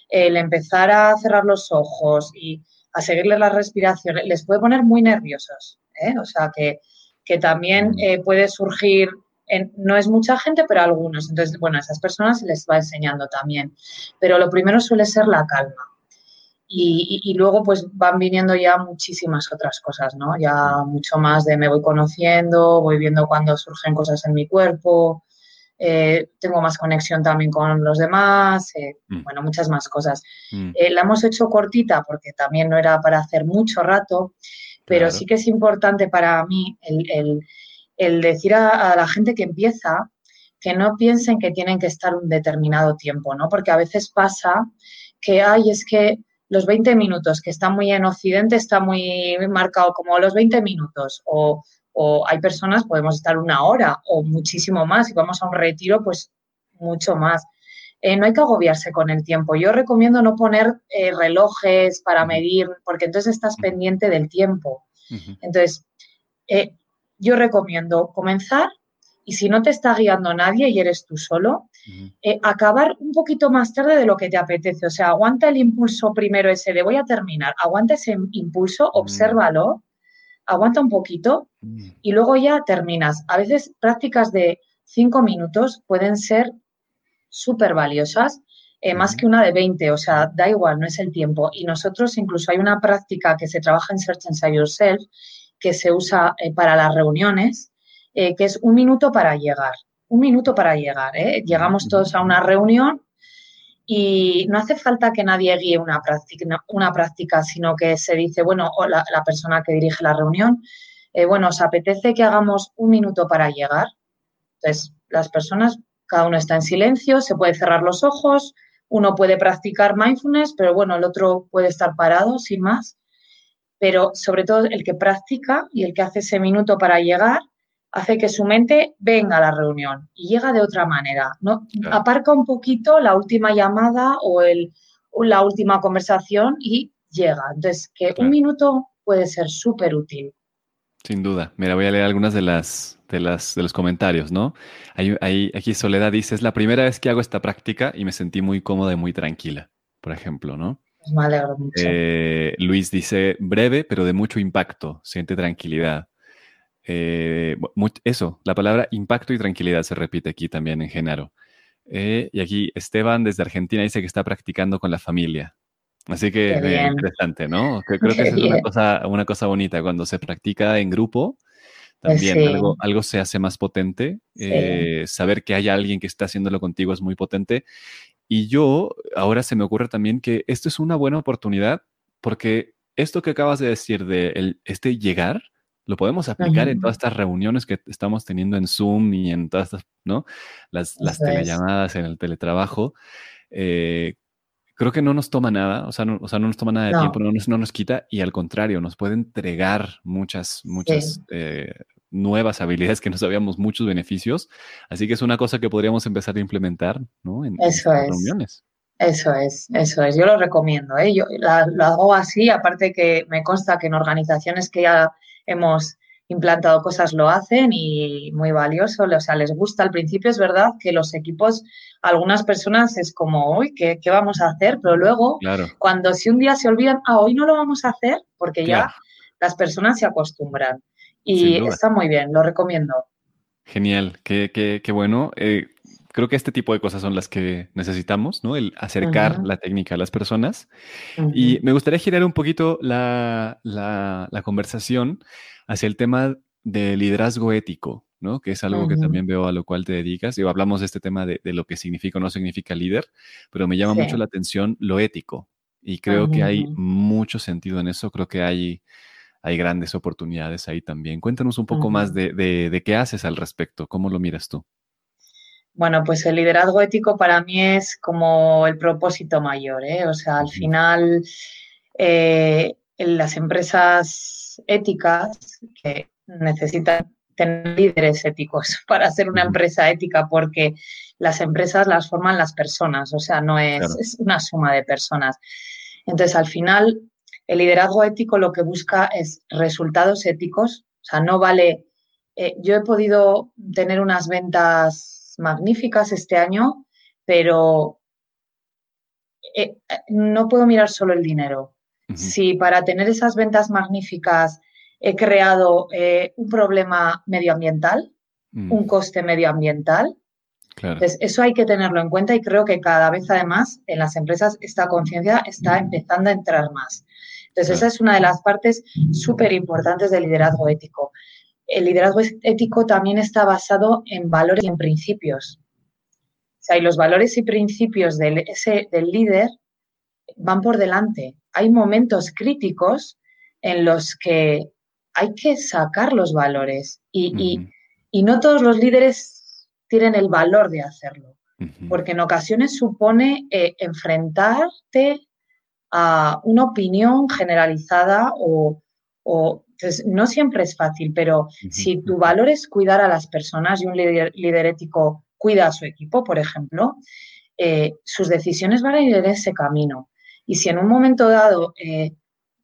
el empezar a cerrar los ojos y a seguirles la respiración les puede poner muy nerviosos. ¿Eh? O sea, que, también mm. eh, puede surgir, en, no es mucha gente, pero algunos. Entonces, bueno, a esas personas se les va enseñando también. Pero lo primero suele ser la calma. Y, luego pues van viniendo ya muchísimas otras cosas, ¿no? Ya mucho más de me voy conociendo, voy viendo cuando surgen cosas en mi cuerpo, eh, tengo más conexión también con los demás, mm. bueno, muchas más cosas. Mm. la hemos hecho cortita porque también no era para hacer mucho rato pero sí que es importante para mí el, decir a, la gente que empieza que no piensen que tienen que estar un determinado tiempo, ¿no? Porque a veces pasa que, ay, es que los 20 minutos, que está muy en Occidente, está muy marcado como los 20 minutos, o, o hay personas, podemos estar una hora o muchísimo más, y vamos a un retiro, pues mucho más. Eh, no hay que agobiarse con el tiempo. Yo recomiendo no poner eh, relojes para medir, porque entonces estás pendiente del tiempo. Entonces, eh, yo recomiendo comenzar y si no te está guiando nadie y eres tú solo, acabar un poquito más tarde de lo que te apetece. O sea, aguanta el impulso primero ese de voy a terminar, aguanta ese impulso, obsérvalo, aguanta un poquito y luego ya terminas. A veces prácticas de cinco minutos pueden ser súper valiosas, eh, más que una de 20, o sea, da igual, no es el tiempo. Y nosotros incluso hay una práctica que se trabaja en Search Inside Yourself, que se usa eh, para las reuniones, eh, que es un minuto para llegar, un minuto para llegar. Llegamos todos a una reunión y no hace falta que nadie guíe una práctica, una práctica sino que se dice, bueno, o la, la persona que dirige la reunión, bueno, ¿os apetece que hagamos un minuto para llegar? Entonces, las personas cada uno está en silencio, se puede cerrar los ojos, uno puede practicar mindfulness, pero bueno, el otro puede estar parado sin más. Pero sobre todo el que practica y el que hace ese minuto para llegar, hace que su mente venga a la reunión y llega de otra manera. ¿no? Aparca un poquito la última llamada o, el, la última conversación y llega. Entonces, que un minuto puede ser súper útil. Sin duda. Mira, voy a leer algunas de las de, las, de los comentarios, ¿no? Ahí, aquí Soledad dice, es la primera vez que hago esta práctica y me sentí muy cómoda y muy tranquila, por ejemplo, ¿no? Pues me alegro mucho. Eh, Luis dice, breve, pero de mucho impacto, siente tranquilidad. Eh, eso, la palabra impacto y tranquilidad se repite aquí también en Genaro. Eh, y aquí Esteban desde Argentina dice que está practicando con la familia. Así que interesante, ¿no? Creo que es una cosa, una cosa bonita cuando se practica en grupo. También algo, algo, se hace más potente. Eh, saber que hay alguien que está haciéndolo contigo es muy potente. Y yo, ahora se me ocurre también que esto es una buena oportunidad porque esto que acabas de decir de el, este llegar, Lo podemos aplicar en todas estas reuniones que estamos teniendo en Zoom y en todas estas, ¿no? Las, las telellamadas, en el teletrabajo. Eh, creo que no nos toma nada, o sea, no, o sea, no nos toma nada de tiempo, no nos, no nos, quita y al contrario, nos puede entregar muchas, muchas eh, nuevas habilidades que no sabíamos, muchos beneficios. Así que es una cosa que podríamos empezar a implementar, ¿no? En, Eso es. reuniones. Eso es, eso es. Yo lo recomiendo. ¿eh? Yo lo hago así, aparte que me consta que en organizaciones que ya hemos implantado cosas lo hacen y muy valioso, o sea, les gusta. Al principio es verdad que los equipos, algunas personas es como, uy, ¿qué, vamos a hacer? Pero luego, cuando si un día se olvidan, ah, hoy no lo vamos a hacer, porque ya las personas se acostumbran. Y está muy bien, lo recomiendo. Genial, qué, qué, qué bueno. Eh, creo que este tipo de cosas son las que necesitamos, ¿no? El acercar la técnica a las personas. Y me gustaría girar un poquito la, conversación hacia el tema del liderazgo ético, ¿no? Que es algo que también veo a lo cual te dedicas. Y hablamos de este tema de, lo que significa o no significa líder, pero me llama mucho la atención lo ético. Y creo que hay mucho sentido en eso. Creo que hay, hay grandes oportunidades ahí también. Cuéntanos un poco más de, de qué haces al respecto. ¿Cómo lo miras tú? Bueno, pues el liderazgo ético para mí es como el propósito mayor, ¿eh? O sea, al final eh, las empresas éticas que necesitan tener líderes éticos para ser una empresa ética, porque las empresas las forman las personas, o sea, no es, una suma de personas. Entonces, al final, el liderazgo ético lo que busca es resultados éticos, o sea, no vale. Eh, yo he podido tener unas ventas magníficas este año, pero eh, no puedo mirar solo el dinero. Si para tener esas ventas magníficas he creado eh, un problema medioambiental, mm. un coste medioambiental, pues eso hay que tenerlo en cuenta y creo que cada vez además en las empresas esta conciencia está mm. empezando a entrar más. Entonces esa es una de las partes súper importantes del liderazgo ético el liderazgo ético también está basado en valores y en principios. O sea, y los valores y principios del, ese, del líder van por delante. Hay momentos críticos en los que hay que sacar los valores y, no todos los líderes tienen el valor de hacerlo, porque en ocasiones supone eh, enfrentarte a una opinión generalizada o, o entonces, no siempre es fácil, pero si tu valor es cuidar a las personas y un líder, ético cuida a su equipo, por ejemplo, eh, sus decisiones van a ir en ese camino. Y si en un momento dado eh,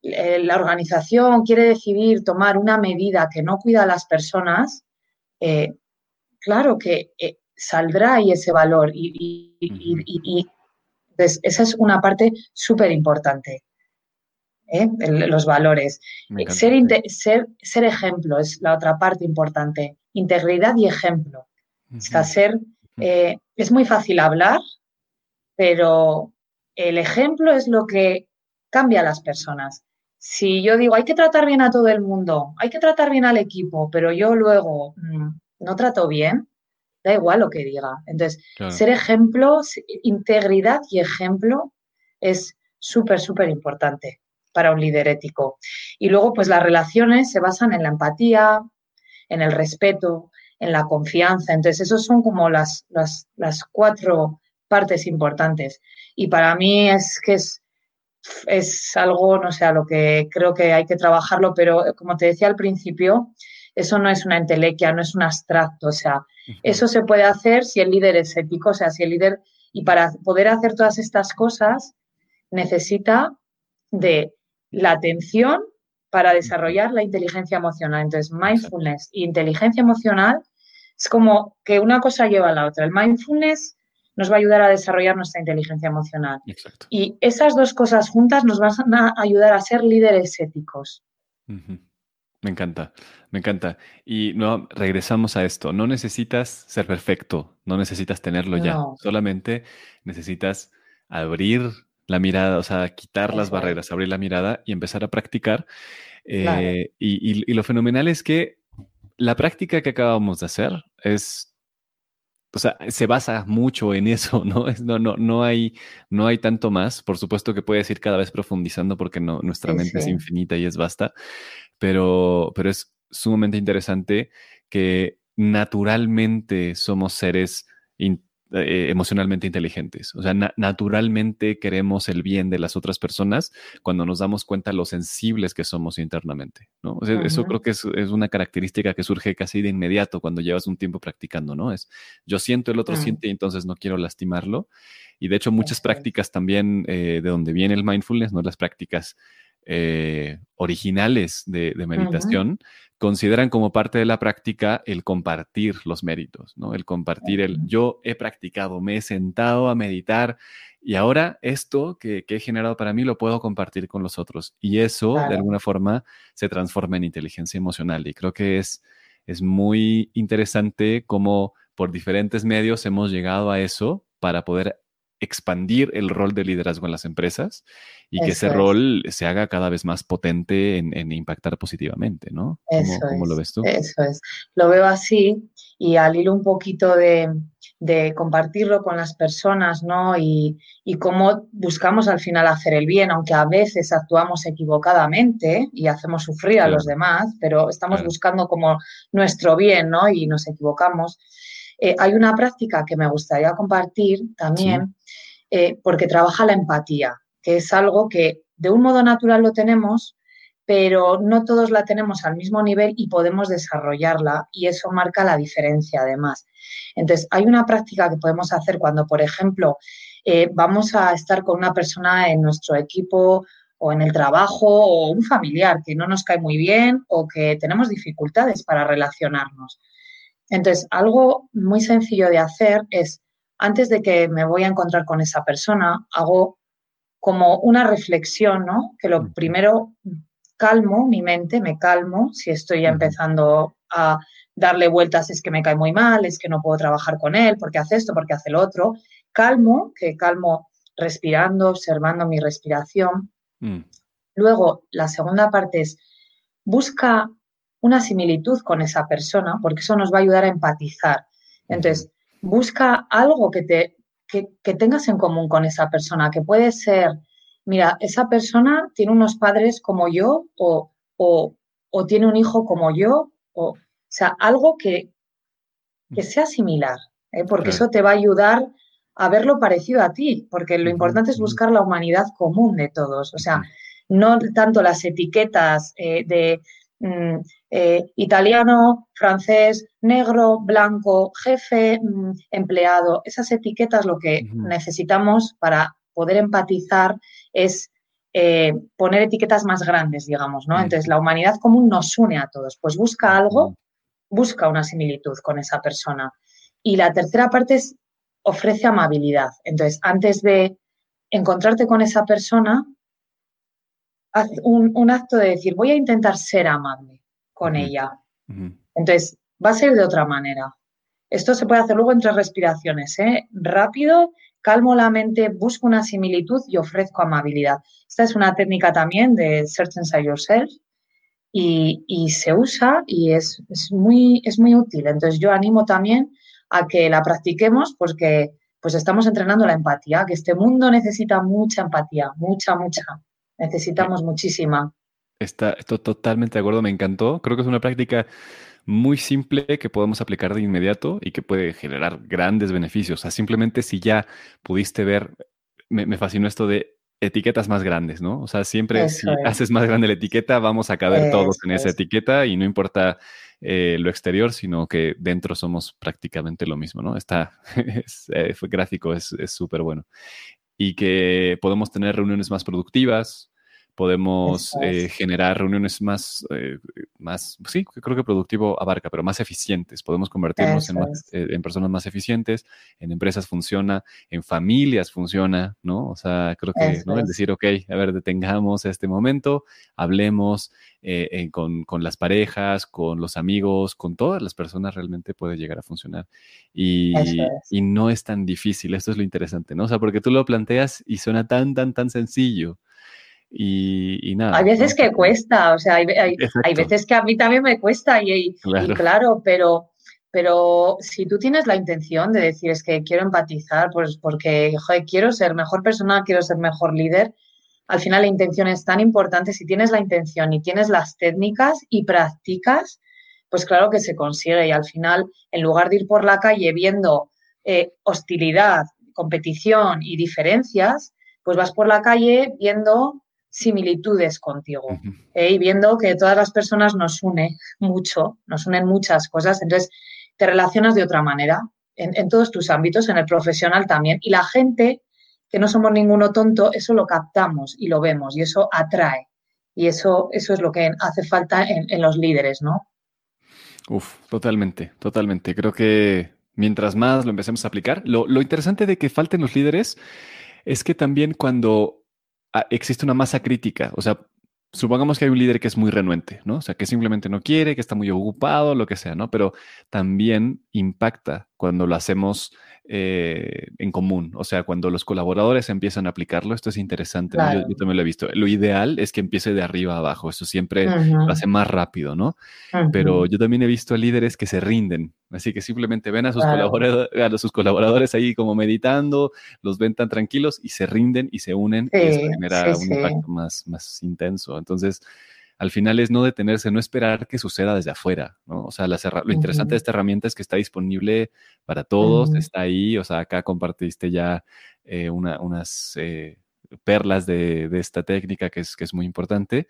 eh, la organización quiere decidir tomar una medida que no cuida a las personas, claro que saldrá ahí ese valor y, y esa es una parte súper importante. ¿eh? los valores. Ser, ser, ser, ejemplo es la otra parte importante. Integridad y ejemplo. ser, eh, es muy fácil hablar, pero el ejemplo es lo que cambia a las personas. Si yo digo, hay que tratar bien a todo el mundo, hay que tratar bien al equipo, pero yo luego mm, no trato bien, da igual lo que diga. Entonces, ser ejemplo, integridad y ejemplo es súper, súper importante para un líder ético. Y luego, pues las relaciones se basan en la empatía, en el respeto, en la confianza. Entonces, esos son como las, las, cuatro partes importantes. Y para mí es que es, es algo, no sé, a lo que creo que hay que trabajarlo, pero como te decía al principio, eso no es una entelequia, no es un abstracto, o sea, eso se puede hacer si el líder es ético, o sea, si el líder, y para poder hacer todas estas cosas, necesita de la atención para desarrollar la inteligencia emocional. Entonces, mindfulness e inteligencia emocional es como que una cosa lleva a la otra. El mindfulness nos va a ayudar a desarrollar nuestra inteligencia emocional. Y esas dos cosas juntas nos van a ayudar a ser líderes éticos. Me encanta, me encanta. Y no, regresamos a esto. No necesitas ser perfecto, no necesitas tenerlo ya. Solamente necesitas abrir la mirada, o sea, quitar las barreras, abrir la mirada y empezar a practicar. Eh, y, lo fenomenal es que la práctica que acabamos de hacer es, o sea, se basa mucho en eso, ¿no? no, no, no, hay, no hay tanto más. Por supuesto que puedes ir cada vez profundizando porque no, nuestra mente es infinita y es vasta, pero, pero es sumamente interesante que naturalmente somos seres eh, emocionalmente inteligentes. O sea, naturalmente queremos el bien de las otras personas cuando nos damos cuenta lo sensibles que somos internamente, ¿no? Eso creo que es, una característica que surge casi de inmediato cuando llevas un tiempo practicando, ¿no? Es yo siento, el otro siente y entonces no quiero lastimarlo. Y de hecho muchas prácticas también eh, de donde viene el mindfulness, ¿no? Las prácticas eh, originales de, meditación, consideran como parte de la práctica el compartir los méritos, ¿no? El compartir el yo he practicado, me he sentado a meditar y ahora esto que, he generado para mí lo puedo compartir con los otros. Y eso, de alguna forma, se transforma en inteligencia emocional. Y creo que es, es muy interesante cómo por diferentes medios hemos llegado a eso para poder expandir el rol de liderazgo en las empresas y que ese rol se haga cada vez más potente en, impactar positivamente, ¿no? ¿Cómo, lo ves tú? Eso es. Lo veo así y al hilo un poquito de, compartirlo con las personas, ¿no? Y, cómo buscamos al final hacer el bien, aunque a veces actuamos equivocadamente y hacemos sufrir a los demás, pero estamos buscando como nuestro bien, ¿no? Y nos equivocamos. Eh, hay una práctica que me gustaría compartir también, eh, porque trabaja la empatía, que es algo que de un modo natural lo tenemos, pero no todos la tenemos al mismo nivel y podemos desarrollarla y eso marca la diferencia además. Entonces, hay una práctica que podemos hacer cuando, por ejemplo, eh, vamos a estar con una persona en nuestro equipo o en el trabajo o un familiar que no nos cae muy bien o que tenemos dificultades para relacionarnos. Entonces, algo muy sencillo de hacer es, antes de que me voy a encontrar con esa persona, hago como una reflexión, ¿no? Que lo primero calmo mi mente, me calmo, si estoy empezando a darle vueltas es que me cae muy mal, es que no puedo trabajar con él, porque hace esto, porque hace lo otro. Calmo, que calmo respirando, observando mi respiración. Mm. Luego, la segunda parte es, busca una similitud con esa persona, porque eso nos va a ayudar a empatizar. Entonces, busca algo que, te, que, tengas en común con esa persona, que puede ser, mira, esa persona tiene unos padres como yo o, o, tiene un hijo como yo, o, sea, algo que, que sea similar, ¿eh? porque eso te va a ayudar a verlo parecido a ti, porque lo importante es buscar la humanidad común de todos, o sea, no tanto las etiquetas eh, de Mm, eh, italiano, francés, negro, blanco, jefe, mm, empleado. Esas etiquetas lo que necesitamos para poder empatizar es eh, poner etiquetas más grandes, digamos, ¿no? Entonces, la humanidad común nos une a todos. Pues busca algo, busca una similitud con esa persona. Y la tercera parte es ofrece amabilidad. Entonces, antes de encontrarte con esa persona, un, acto de decir, voy a intentar ser amable con ella. Entonces, va a ser de otra manera. Esto se puede hacer luego entre respiraciones, ¿eh? Rápido, calmo la mente, busco una similitud y ofrezco amabilidad. Esta es una técnica también de Search Inside Yourself y, se usa y es, muy, es muy útil. Entonces, yo animo también a que la practiquemos porque pues estamos entrenando la empatía, que este mundo necesita mucha empatía, mucha, mucha. Necesitamos muchísima. Está, estoy totalmente de acuerdo, me encantó. Creo que es una práctica muy simple que podemos aplicar de inmediato y que puede generar grandes beneficios. O sea, simplemente si ya pudiste ver, me, fascinó esto de etiquetas más grandes, ¿no? O sea, siempre si haces más grande la etiqueta, vamos a caber todos en esa etiqueta y no importa eh, lo exterior, sino que dentro somos prácticamente lo mismo, ¿no? Está, es, eh, fue gráfico, es súper bueno y que podemos tener reuniones más productivas, podemos eh, generar reuniones más, eh, más, sí, creo que productivo abarca, pero más eficientes. Podemos convertirnos en, eh, en, personas más eficientes, en empresas funciona, en familias funciona, ¿no? O sea, creo que, ¿no? El decir, ok, a ver, detengamos este momento, hablemos con, con, las parejas, con los amigos, con todas las personas realmente puede llegar a funcionar. Y, y no es tan difícil, esto es lo interesante, ¿no? O sea, porque tú lo planteas y suena tan, tan, tan sencillo y, nada. Hay veces que cuesta, o sea, hay, hay, veces que a mí también me cuesta y, claro. pero, pero si tú tienes la intención de decir es que quiero empatizar, pues porque quiero ser mejor persona, quiero ser mejor líder, al final la intención es tan importante. Si tienes la intención y tienes las técnicas y practicas, pues claro que se consigue. Y al final, en lugar de ir por la calle viendo eh, hostilidad, competición y diferencias, pues vas por la calle viendo similitudes contigo ¿eh? y viendo que todas las personas nos une mucho, nos unen muchas cosas. Entonces, te relacionas de otra manera en, todos tus ámbitos, en el profesional también. Y la gente, que no somos ninguno tonto, eso lo captamos y lo vemos y eso atrae. Y eso, eso es lo que hace falta en, los líderes, ¿no? Uf, totalmente, totalmente. Creo que mientras más lo empecemos a aplicar, lo, lo interesante de que falten los líderes es que también cuando existe una masa crítica, o sea, supongamos que hay un líder que es muy renuente, ¿no? O sea, que simplemente no quiere, que está muy ocupado, lo que sea, ¿no? Pero también impacta cuando lo hacemos eh, en común. O sea, cuando los colaboradores empiezan a aplicarlo, esto es interesante. Yo, también lo he visto. Lo ideal es que empiece de arriba a abajo. Eso siempre lo hace más rápido, ¿no? Pero yo también he visto a líderes que se rinden. Así que simplemente ven a sus, colaboradores, a sus colaboradores ahí como meditando, los ven tan tranquilos y se rinden y se unen y eso genera un impacto más, más intenso. Entonces, al final es no detenerse, no esperar que suceda desde afuera, ¿no? O sea, lo interesante de esta herramienta es que está disponible para todos, está ahí, o sea, acá compartiste ya eh, unas eh, perlas de, esta técnica que es, que es muy importante.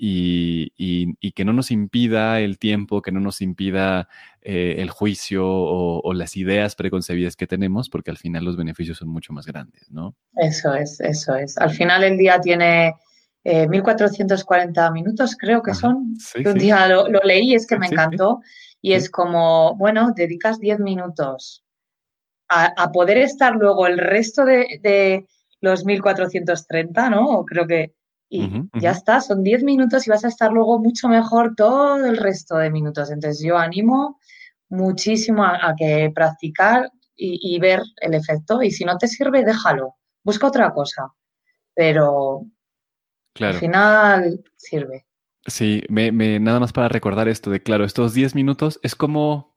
Y, que no nos impida el tiempo, que no nos impida eh, el juicio o, o, las ideas preconcebidas que tenemos, porque al final los beneficios son mucho más grandes, ¿no? Eso es, eso es. Al final el día tiene 1440 eh, minutos creo que son. un día lo, leí, es que me encantó. Y es como, bueno, dedicas 10 minutos a, poder estar luego el resto de, los 1430, ¿no? Creo que... Y ya está, son 10 minutos y vas a estar luego mucho mejor todo el resto de minutos. Entonces yo animo muchísimo a, que practicar y, y, ver el efecto. Y si no te sirve, déjalo. Busca otra cosa. Pero al final sirve. Sí, me, nada más para recordar esto de, claro, estos 10 minutos es como,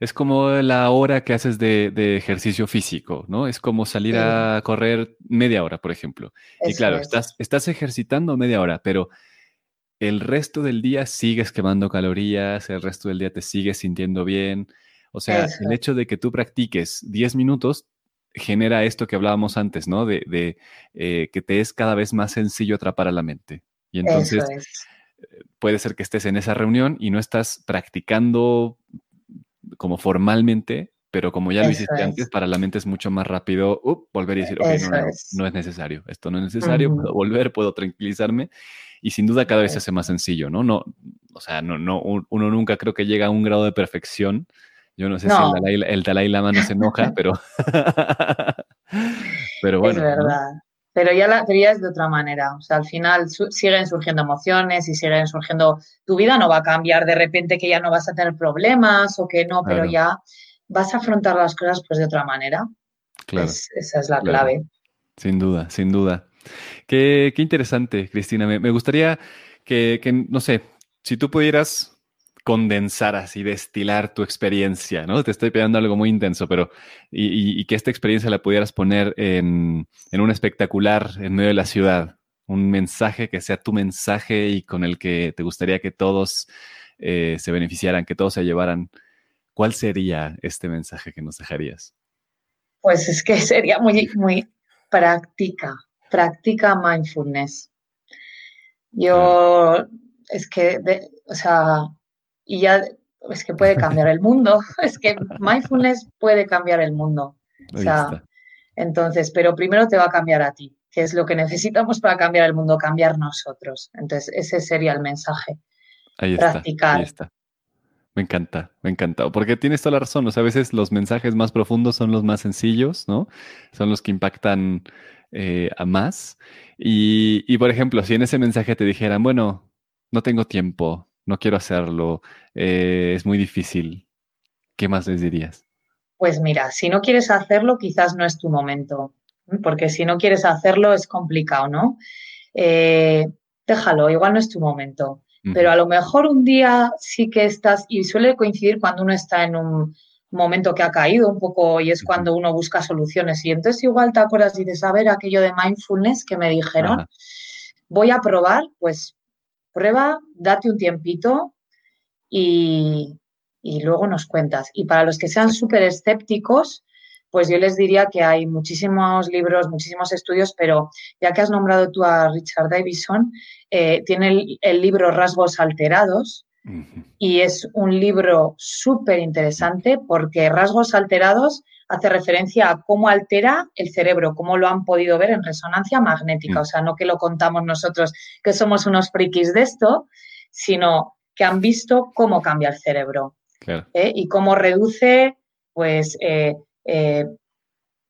es como la hora que haces de, ejercicio físico, ¿no? Es como salir a correr media hora, por ejemplo. y claro, estás, estás ejercitando media hora, pero el resto del día sigues quemando calorías, el resto del día te sigues sintiendo bien. O sea, el hecho de que tú practiques 10 minutos genera esto que hablábamos antes, ¿no? De, eh, que te es cada vez más sencillo atrapar a la mente. Y entonces eh, puede ser que estés en esa reunión y no estás practicando como formalmente, pero como ya lo hiciste antes, para la mente es mucho más rápido uh, volver y decir, ok, no, es. necesario, esto no es necesario, puedo volver, puedo tranquilizarme. Y sin duda cada vez se hace más sencillo, ¿no? no o sea, no, no, uno nunca creo que llega a un grado de perfección yo no sé si el Dalai, Lama no se enoja, pero, pero bueno. Es verdad. Pero ya, la, teoría es de otra manera. O sea, al final siguen surgiendo emociones y siguen surgiendo. Tu vida no va a cambiar de repente que ya no vas a tener problemas o que no, pero ya vas a afrontar las cosas pues de otra manera. Claro. esa es la clave. Sin duda, sin duda. Qué, qué interesante, Cristina. Me, me gustaría que, que, no sé, si tú pudieras condensar así, destilar tu experiencia, ¿no? Te estoy pidiendo algo muy intenso, pero y, que esta experiencia la pudieras poner en, un espectacular en medio de la ciudad, un mensaje que sea tu mensaje y con el que te gustaría que todos eh, se beneficiaran, que todos se llevaran. ¿Cuál sería este mensaje que nos dejarías? Pues es que sería muy, muy práctica, práctica mindfulness. Yo, es que, o sea, y ya es que puede cambiar el mundo, es que mindfulness puede cambiar el mundo. O sea, entonces, pero primero te va a cambiar a ti, que es lo que necesitamos para cambiar el mundo, cambiar nosotros. Entonces, ese sería el mensaje. Ahí Practicar. ahí está. Me encanta, me encanta. Porque tienes toda la razón. O sea, a veces los mensajes más profundos son los más sencillos, ¿no? Son los que impactan eh, a más. Y, y, por ejemplo, si en ese mensaje te dijeran, bueno, no tengo tiempo, no quiero hacerlo, eh, es muy difícil. ¿Qué más les dirías? Pues mira, si no quieres hacerlo, quizás no es tu momento, porque si no quieres hacerlo es complicado, ¿no? Eh, déjalo, igual no es tu momento. Pero a lo mejor un día sí que estás, y suele coincidir cuando uno está en un, momento que ha caído un poco y es cuando uno busca soluciones. Y entonces igual te acuerdas y dices, a ver, aquello de mindfulness que me dijeron, voy a probar, pues prueba, date un tiempito y, y luego nos cuentas. Y para los que sean súper escépticos, pues yo les diría que hay muchísimos libros, muchísimos estudios, pero ya que has nombrado tú a Richard Davison, eh, tiene el, libro Rasgos Alterados y es un libro súper interesante porque Rasgos Alterados hace referencia a cómo altera el cerebro, cómo lo han podido ver en resonancia magnética, mm. o sea, no que lo contamos nosotros que somos unos frikis de esto, sino que han visto cómo cambia el cerebro ¿eh? y cómo reduce, pues, eh, eh,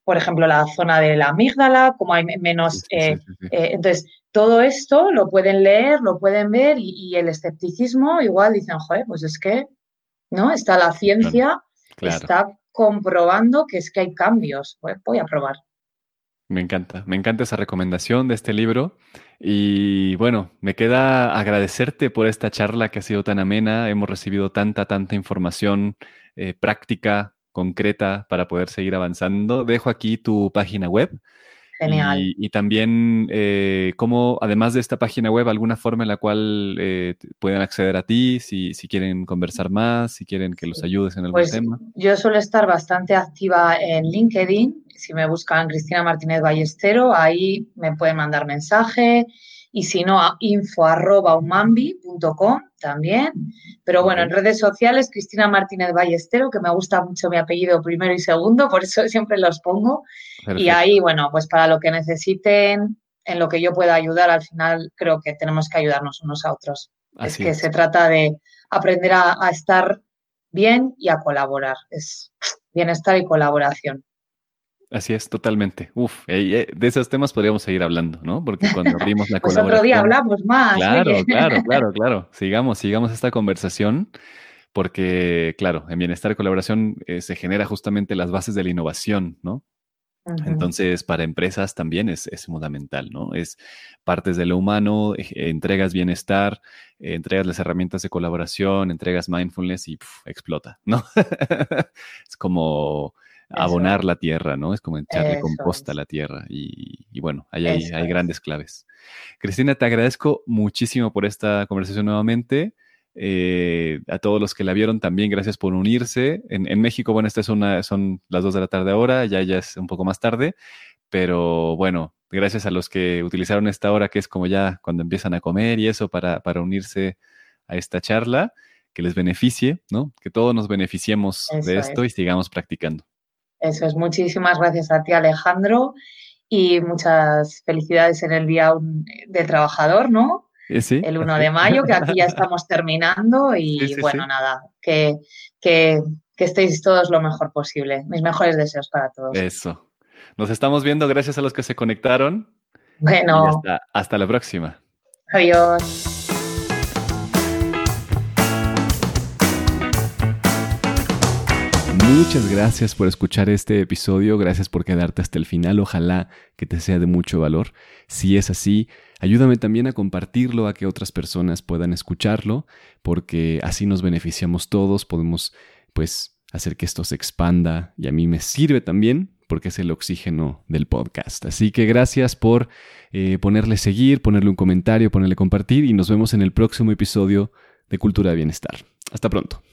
por ejemplo, la zona de la amígdala, como hay menos... Entonces, todo esto lo pueden leer, lo pueden ver y, el escepticismo igual dicen, joder, pues es que, ¿no? Está la ciencia, está comprobando que es que hay cambios. Voy a probar. Me encanta, me encanta esa recomendación de este libro. Y bueno, me queda agradecerte por esta charla que ha sido tan amena. Hemos recibido tanta, tanta información práctica, concreta para poder seguir avanzando. Dejo aquí tu página web. Genial. Y, también, eh, cómo, además de esta página web, alguna forma en la cual eh, pueden acceder a ti, si, si, quieren conversar más, si quieren que los ayudes en algún pues tema. Yo suelo estar bastante activa en LinkedIn. Si me buscan Cristina Martínez Ballestero, ahí me pueden mandar mensaje y si no a info.umambi.com también. Pero bueno, en redes sociales, Cristina Martínez Ballestero, que me gusta mucho mi apellido primero y segundo, por eso siempre los pongo. Y ahí, bueno, pues para lo que necesiten, en lo que yo pueda ayudar, al final creo que tenemos que ayudarnos unos a otros. es que se trata de aprender a estar bien y a colaborar. Es bienestar y colaboración. Así es, totalmente. Uf, de esos temas podríamos seguir hablando, ¿no? Porque cuando abrimos la pues otro día hablamos más. Claro, claro, claro, claro. Sigamos, sigamos esta conversación porque, claro, en bienestar y colaboración eh, se genera justamente las bases de la innovación, ¿no? Entonces, para empresas también es, fundamental, ¿no? Es partes de lo humano, entregas bienestar, entregas las herramientas de colaboración, entregas mindfulness y explota, ¿no? es como abonar la tierra, ¿no? Es como echarle composta a la tierra. Y, bueno, ahí hay, grandes claves. Cristina, te agradezco muchísimo por esta conversación nuevamente. Eh, a todos los que la vieron también, gracias por unirse. En, México, bueno, esta es una, son las dos de la tarde ahora, ya, ya es un poco más tarde, pero bueno, gracias a los que utilizaron esta hora, que es como ya cuando empiezan a comer y eso, para, para unirse a esta charla, que les beneficie, ¿no? Que todos nos beneficiemos de esto y sigamos practicando. Eso es, muchísimas gracias a ti Alejandro y muchas felicidades en el Día del Trabajador, ¿no? Eh, sí, el 1 de mayo, que aquí ya estamos terminando y bueno, nada, que, que, estéis todos lo mejor posible. Mis mejores deseos para todos. Eso. Nos estamos viendo, gracias a los que se conectaron. Bueno. hasta, hasta la próxima. Adiós. Muchas gracias por escuchar este episodio, gracias por quedarte hasta el final, ojalá que te sea de mucho valor. Si es así, ayúdame también a compartirlo, a que otras personas puedan escucharlo, porque así nos beneficiamos todos, podemos pues hacer que esto se expanda y a mí me sirve también porque es el oxígeno del podcast. Así que gracias por eh, ponerle seguir, ponerle un comentario, ponerle compartir y nos vemos en el próximo episodio de Cultura de Bienestar. Hasta pronto.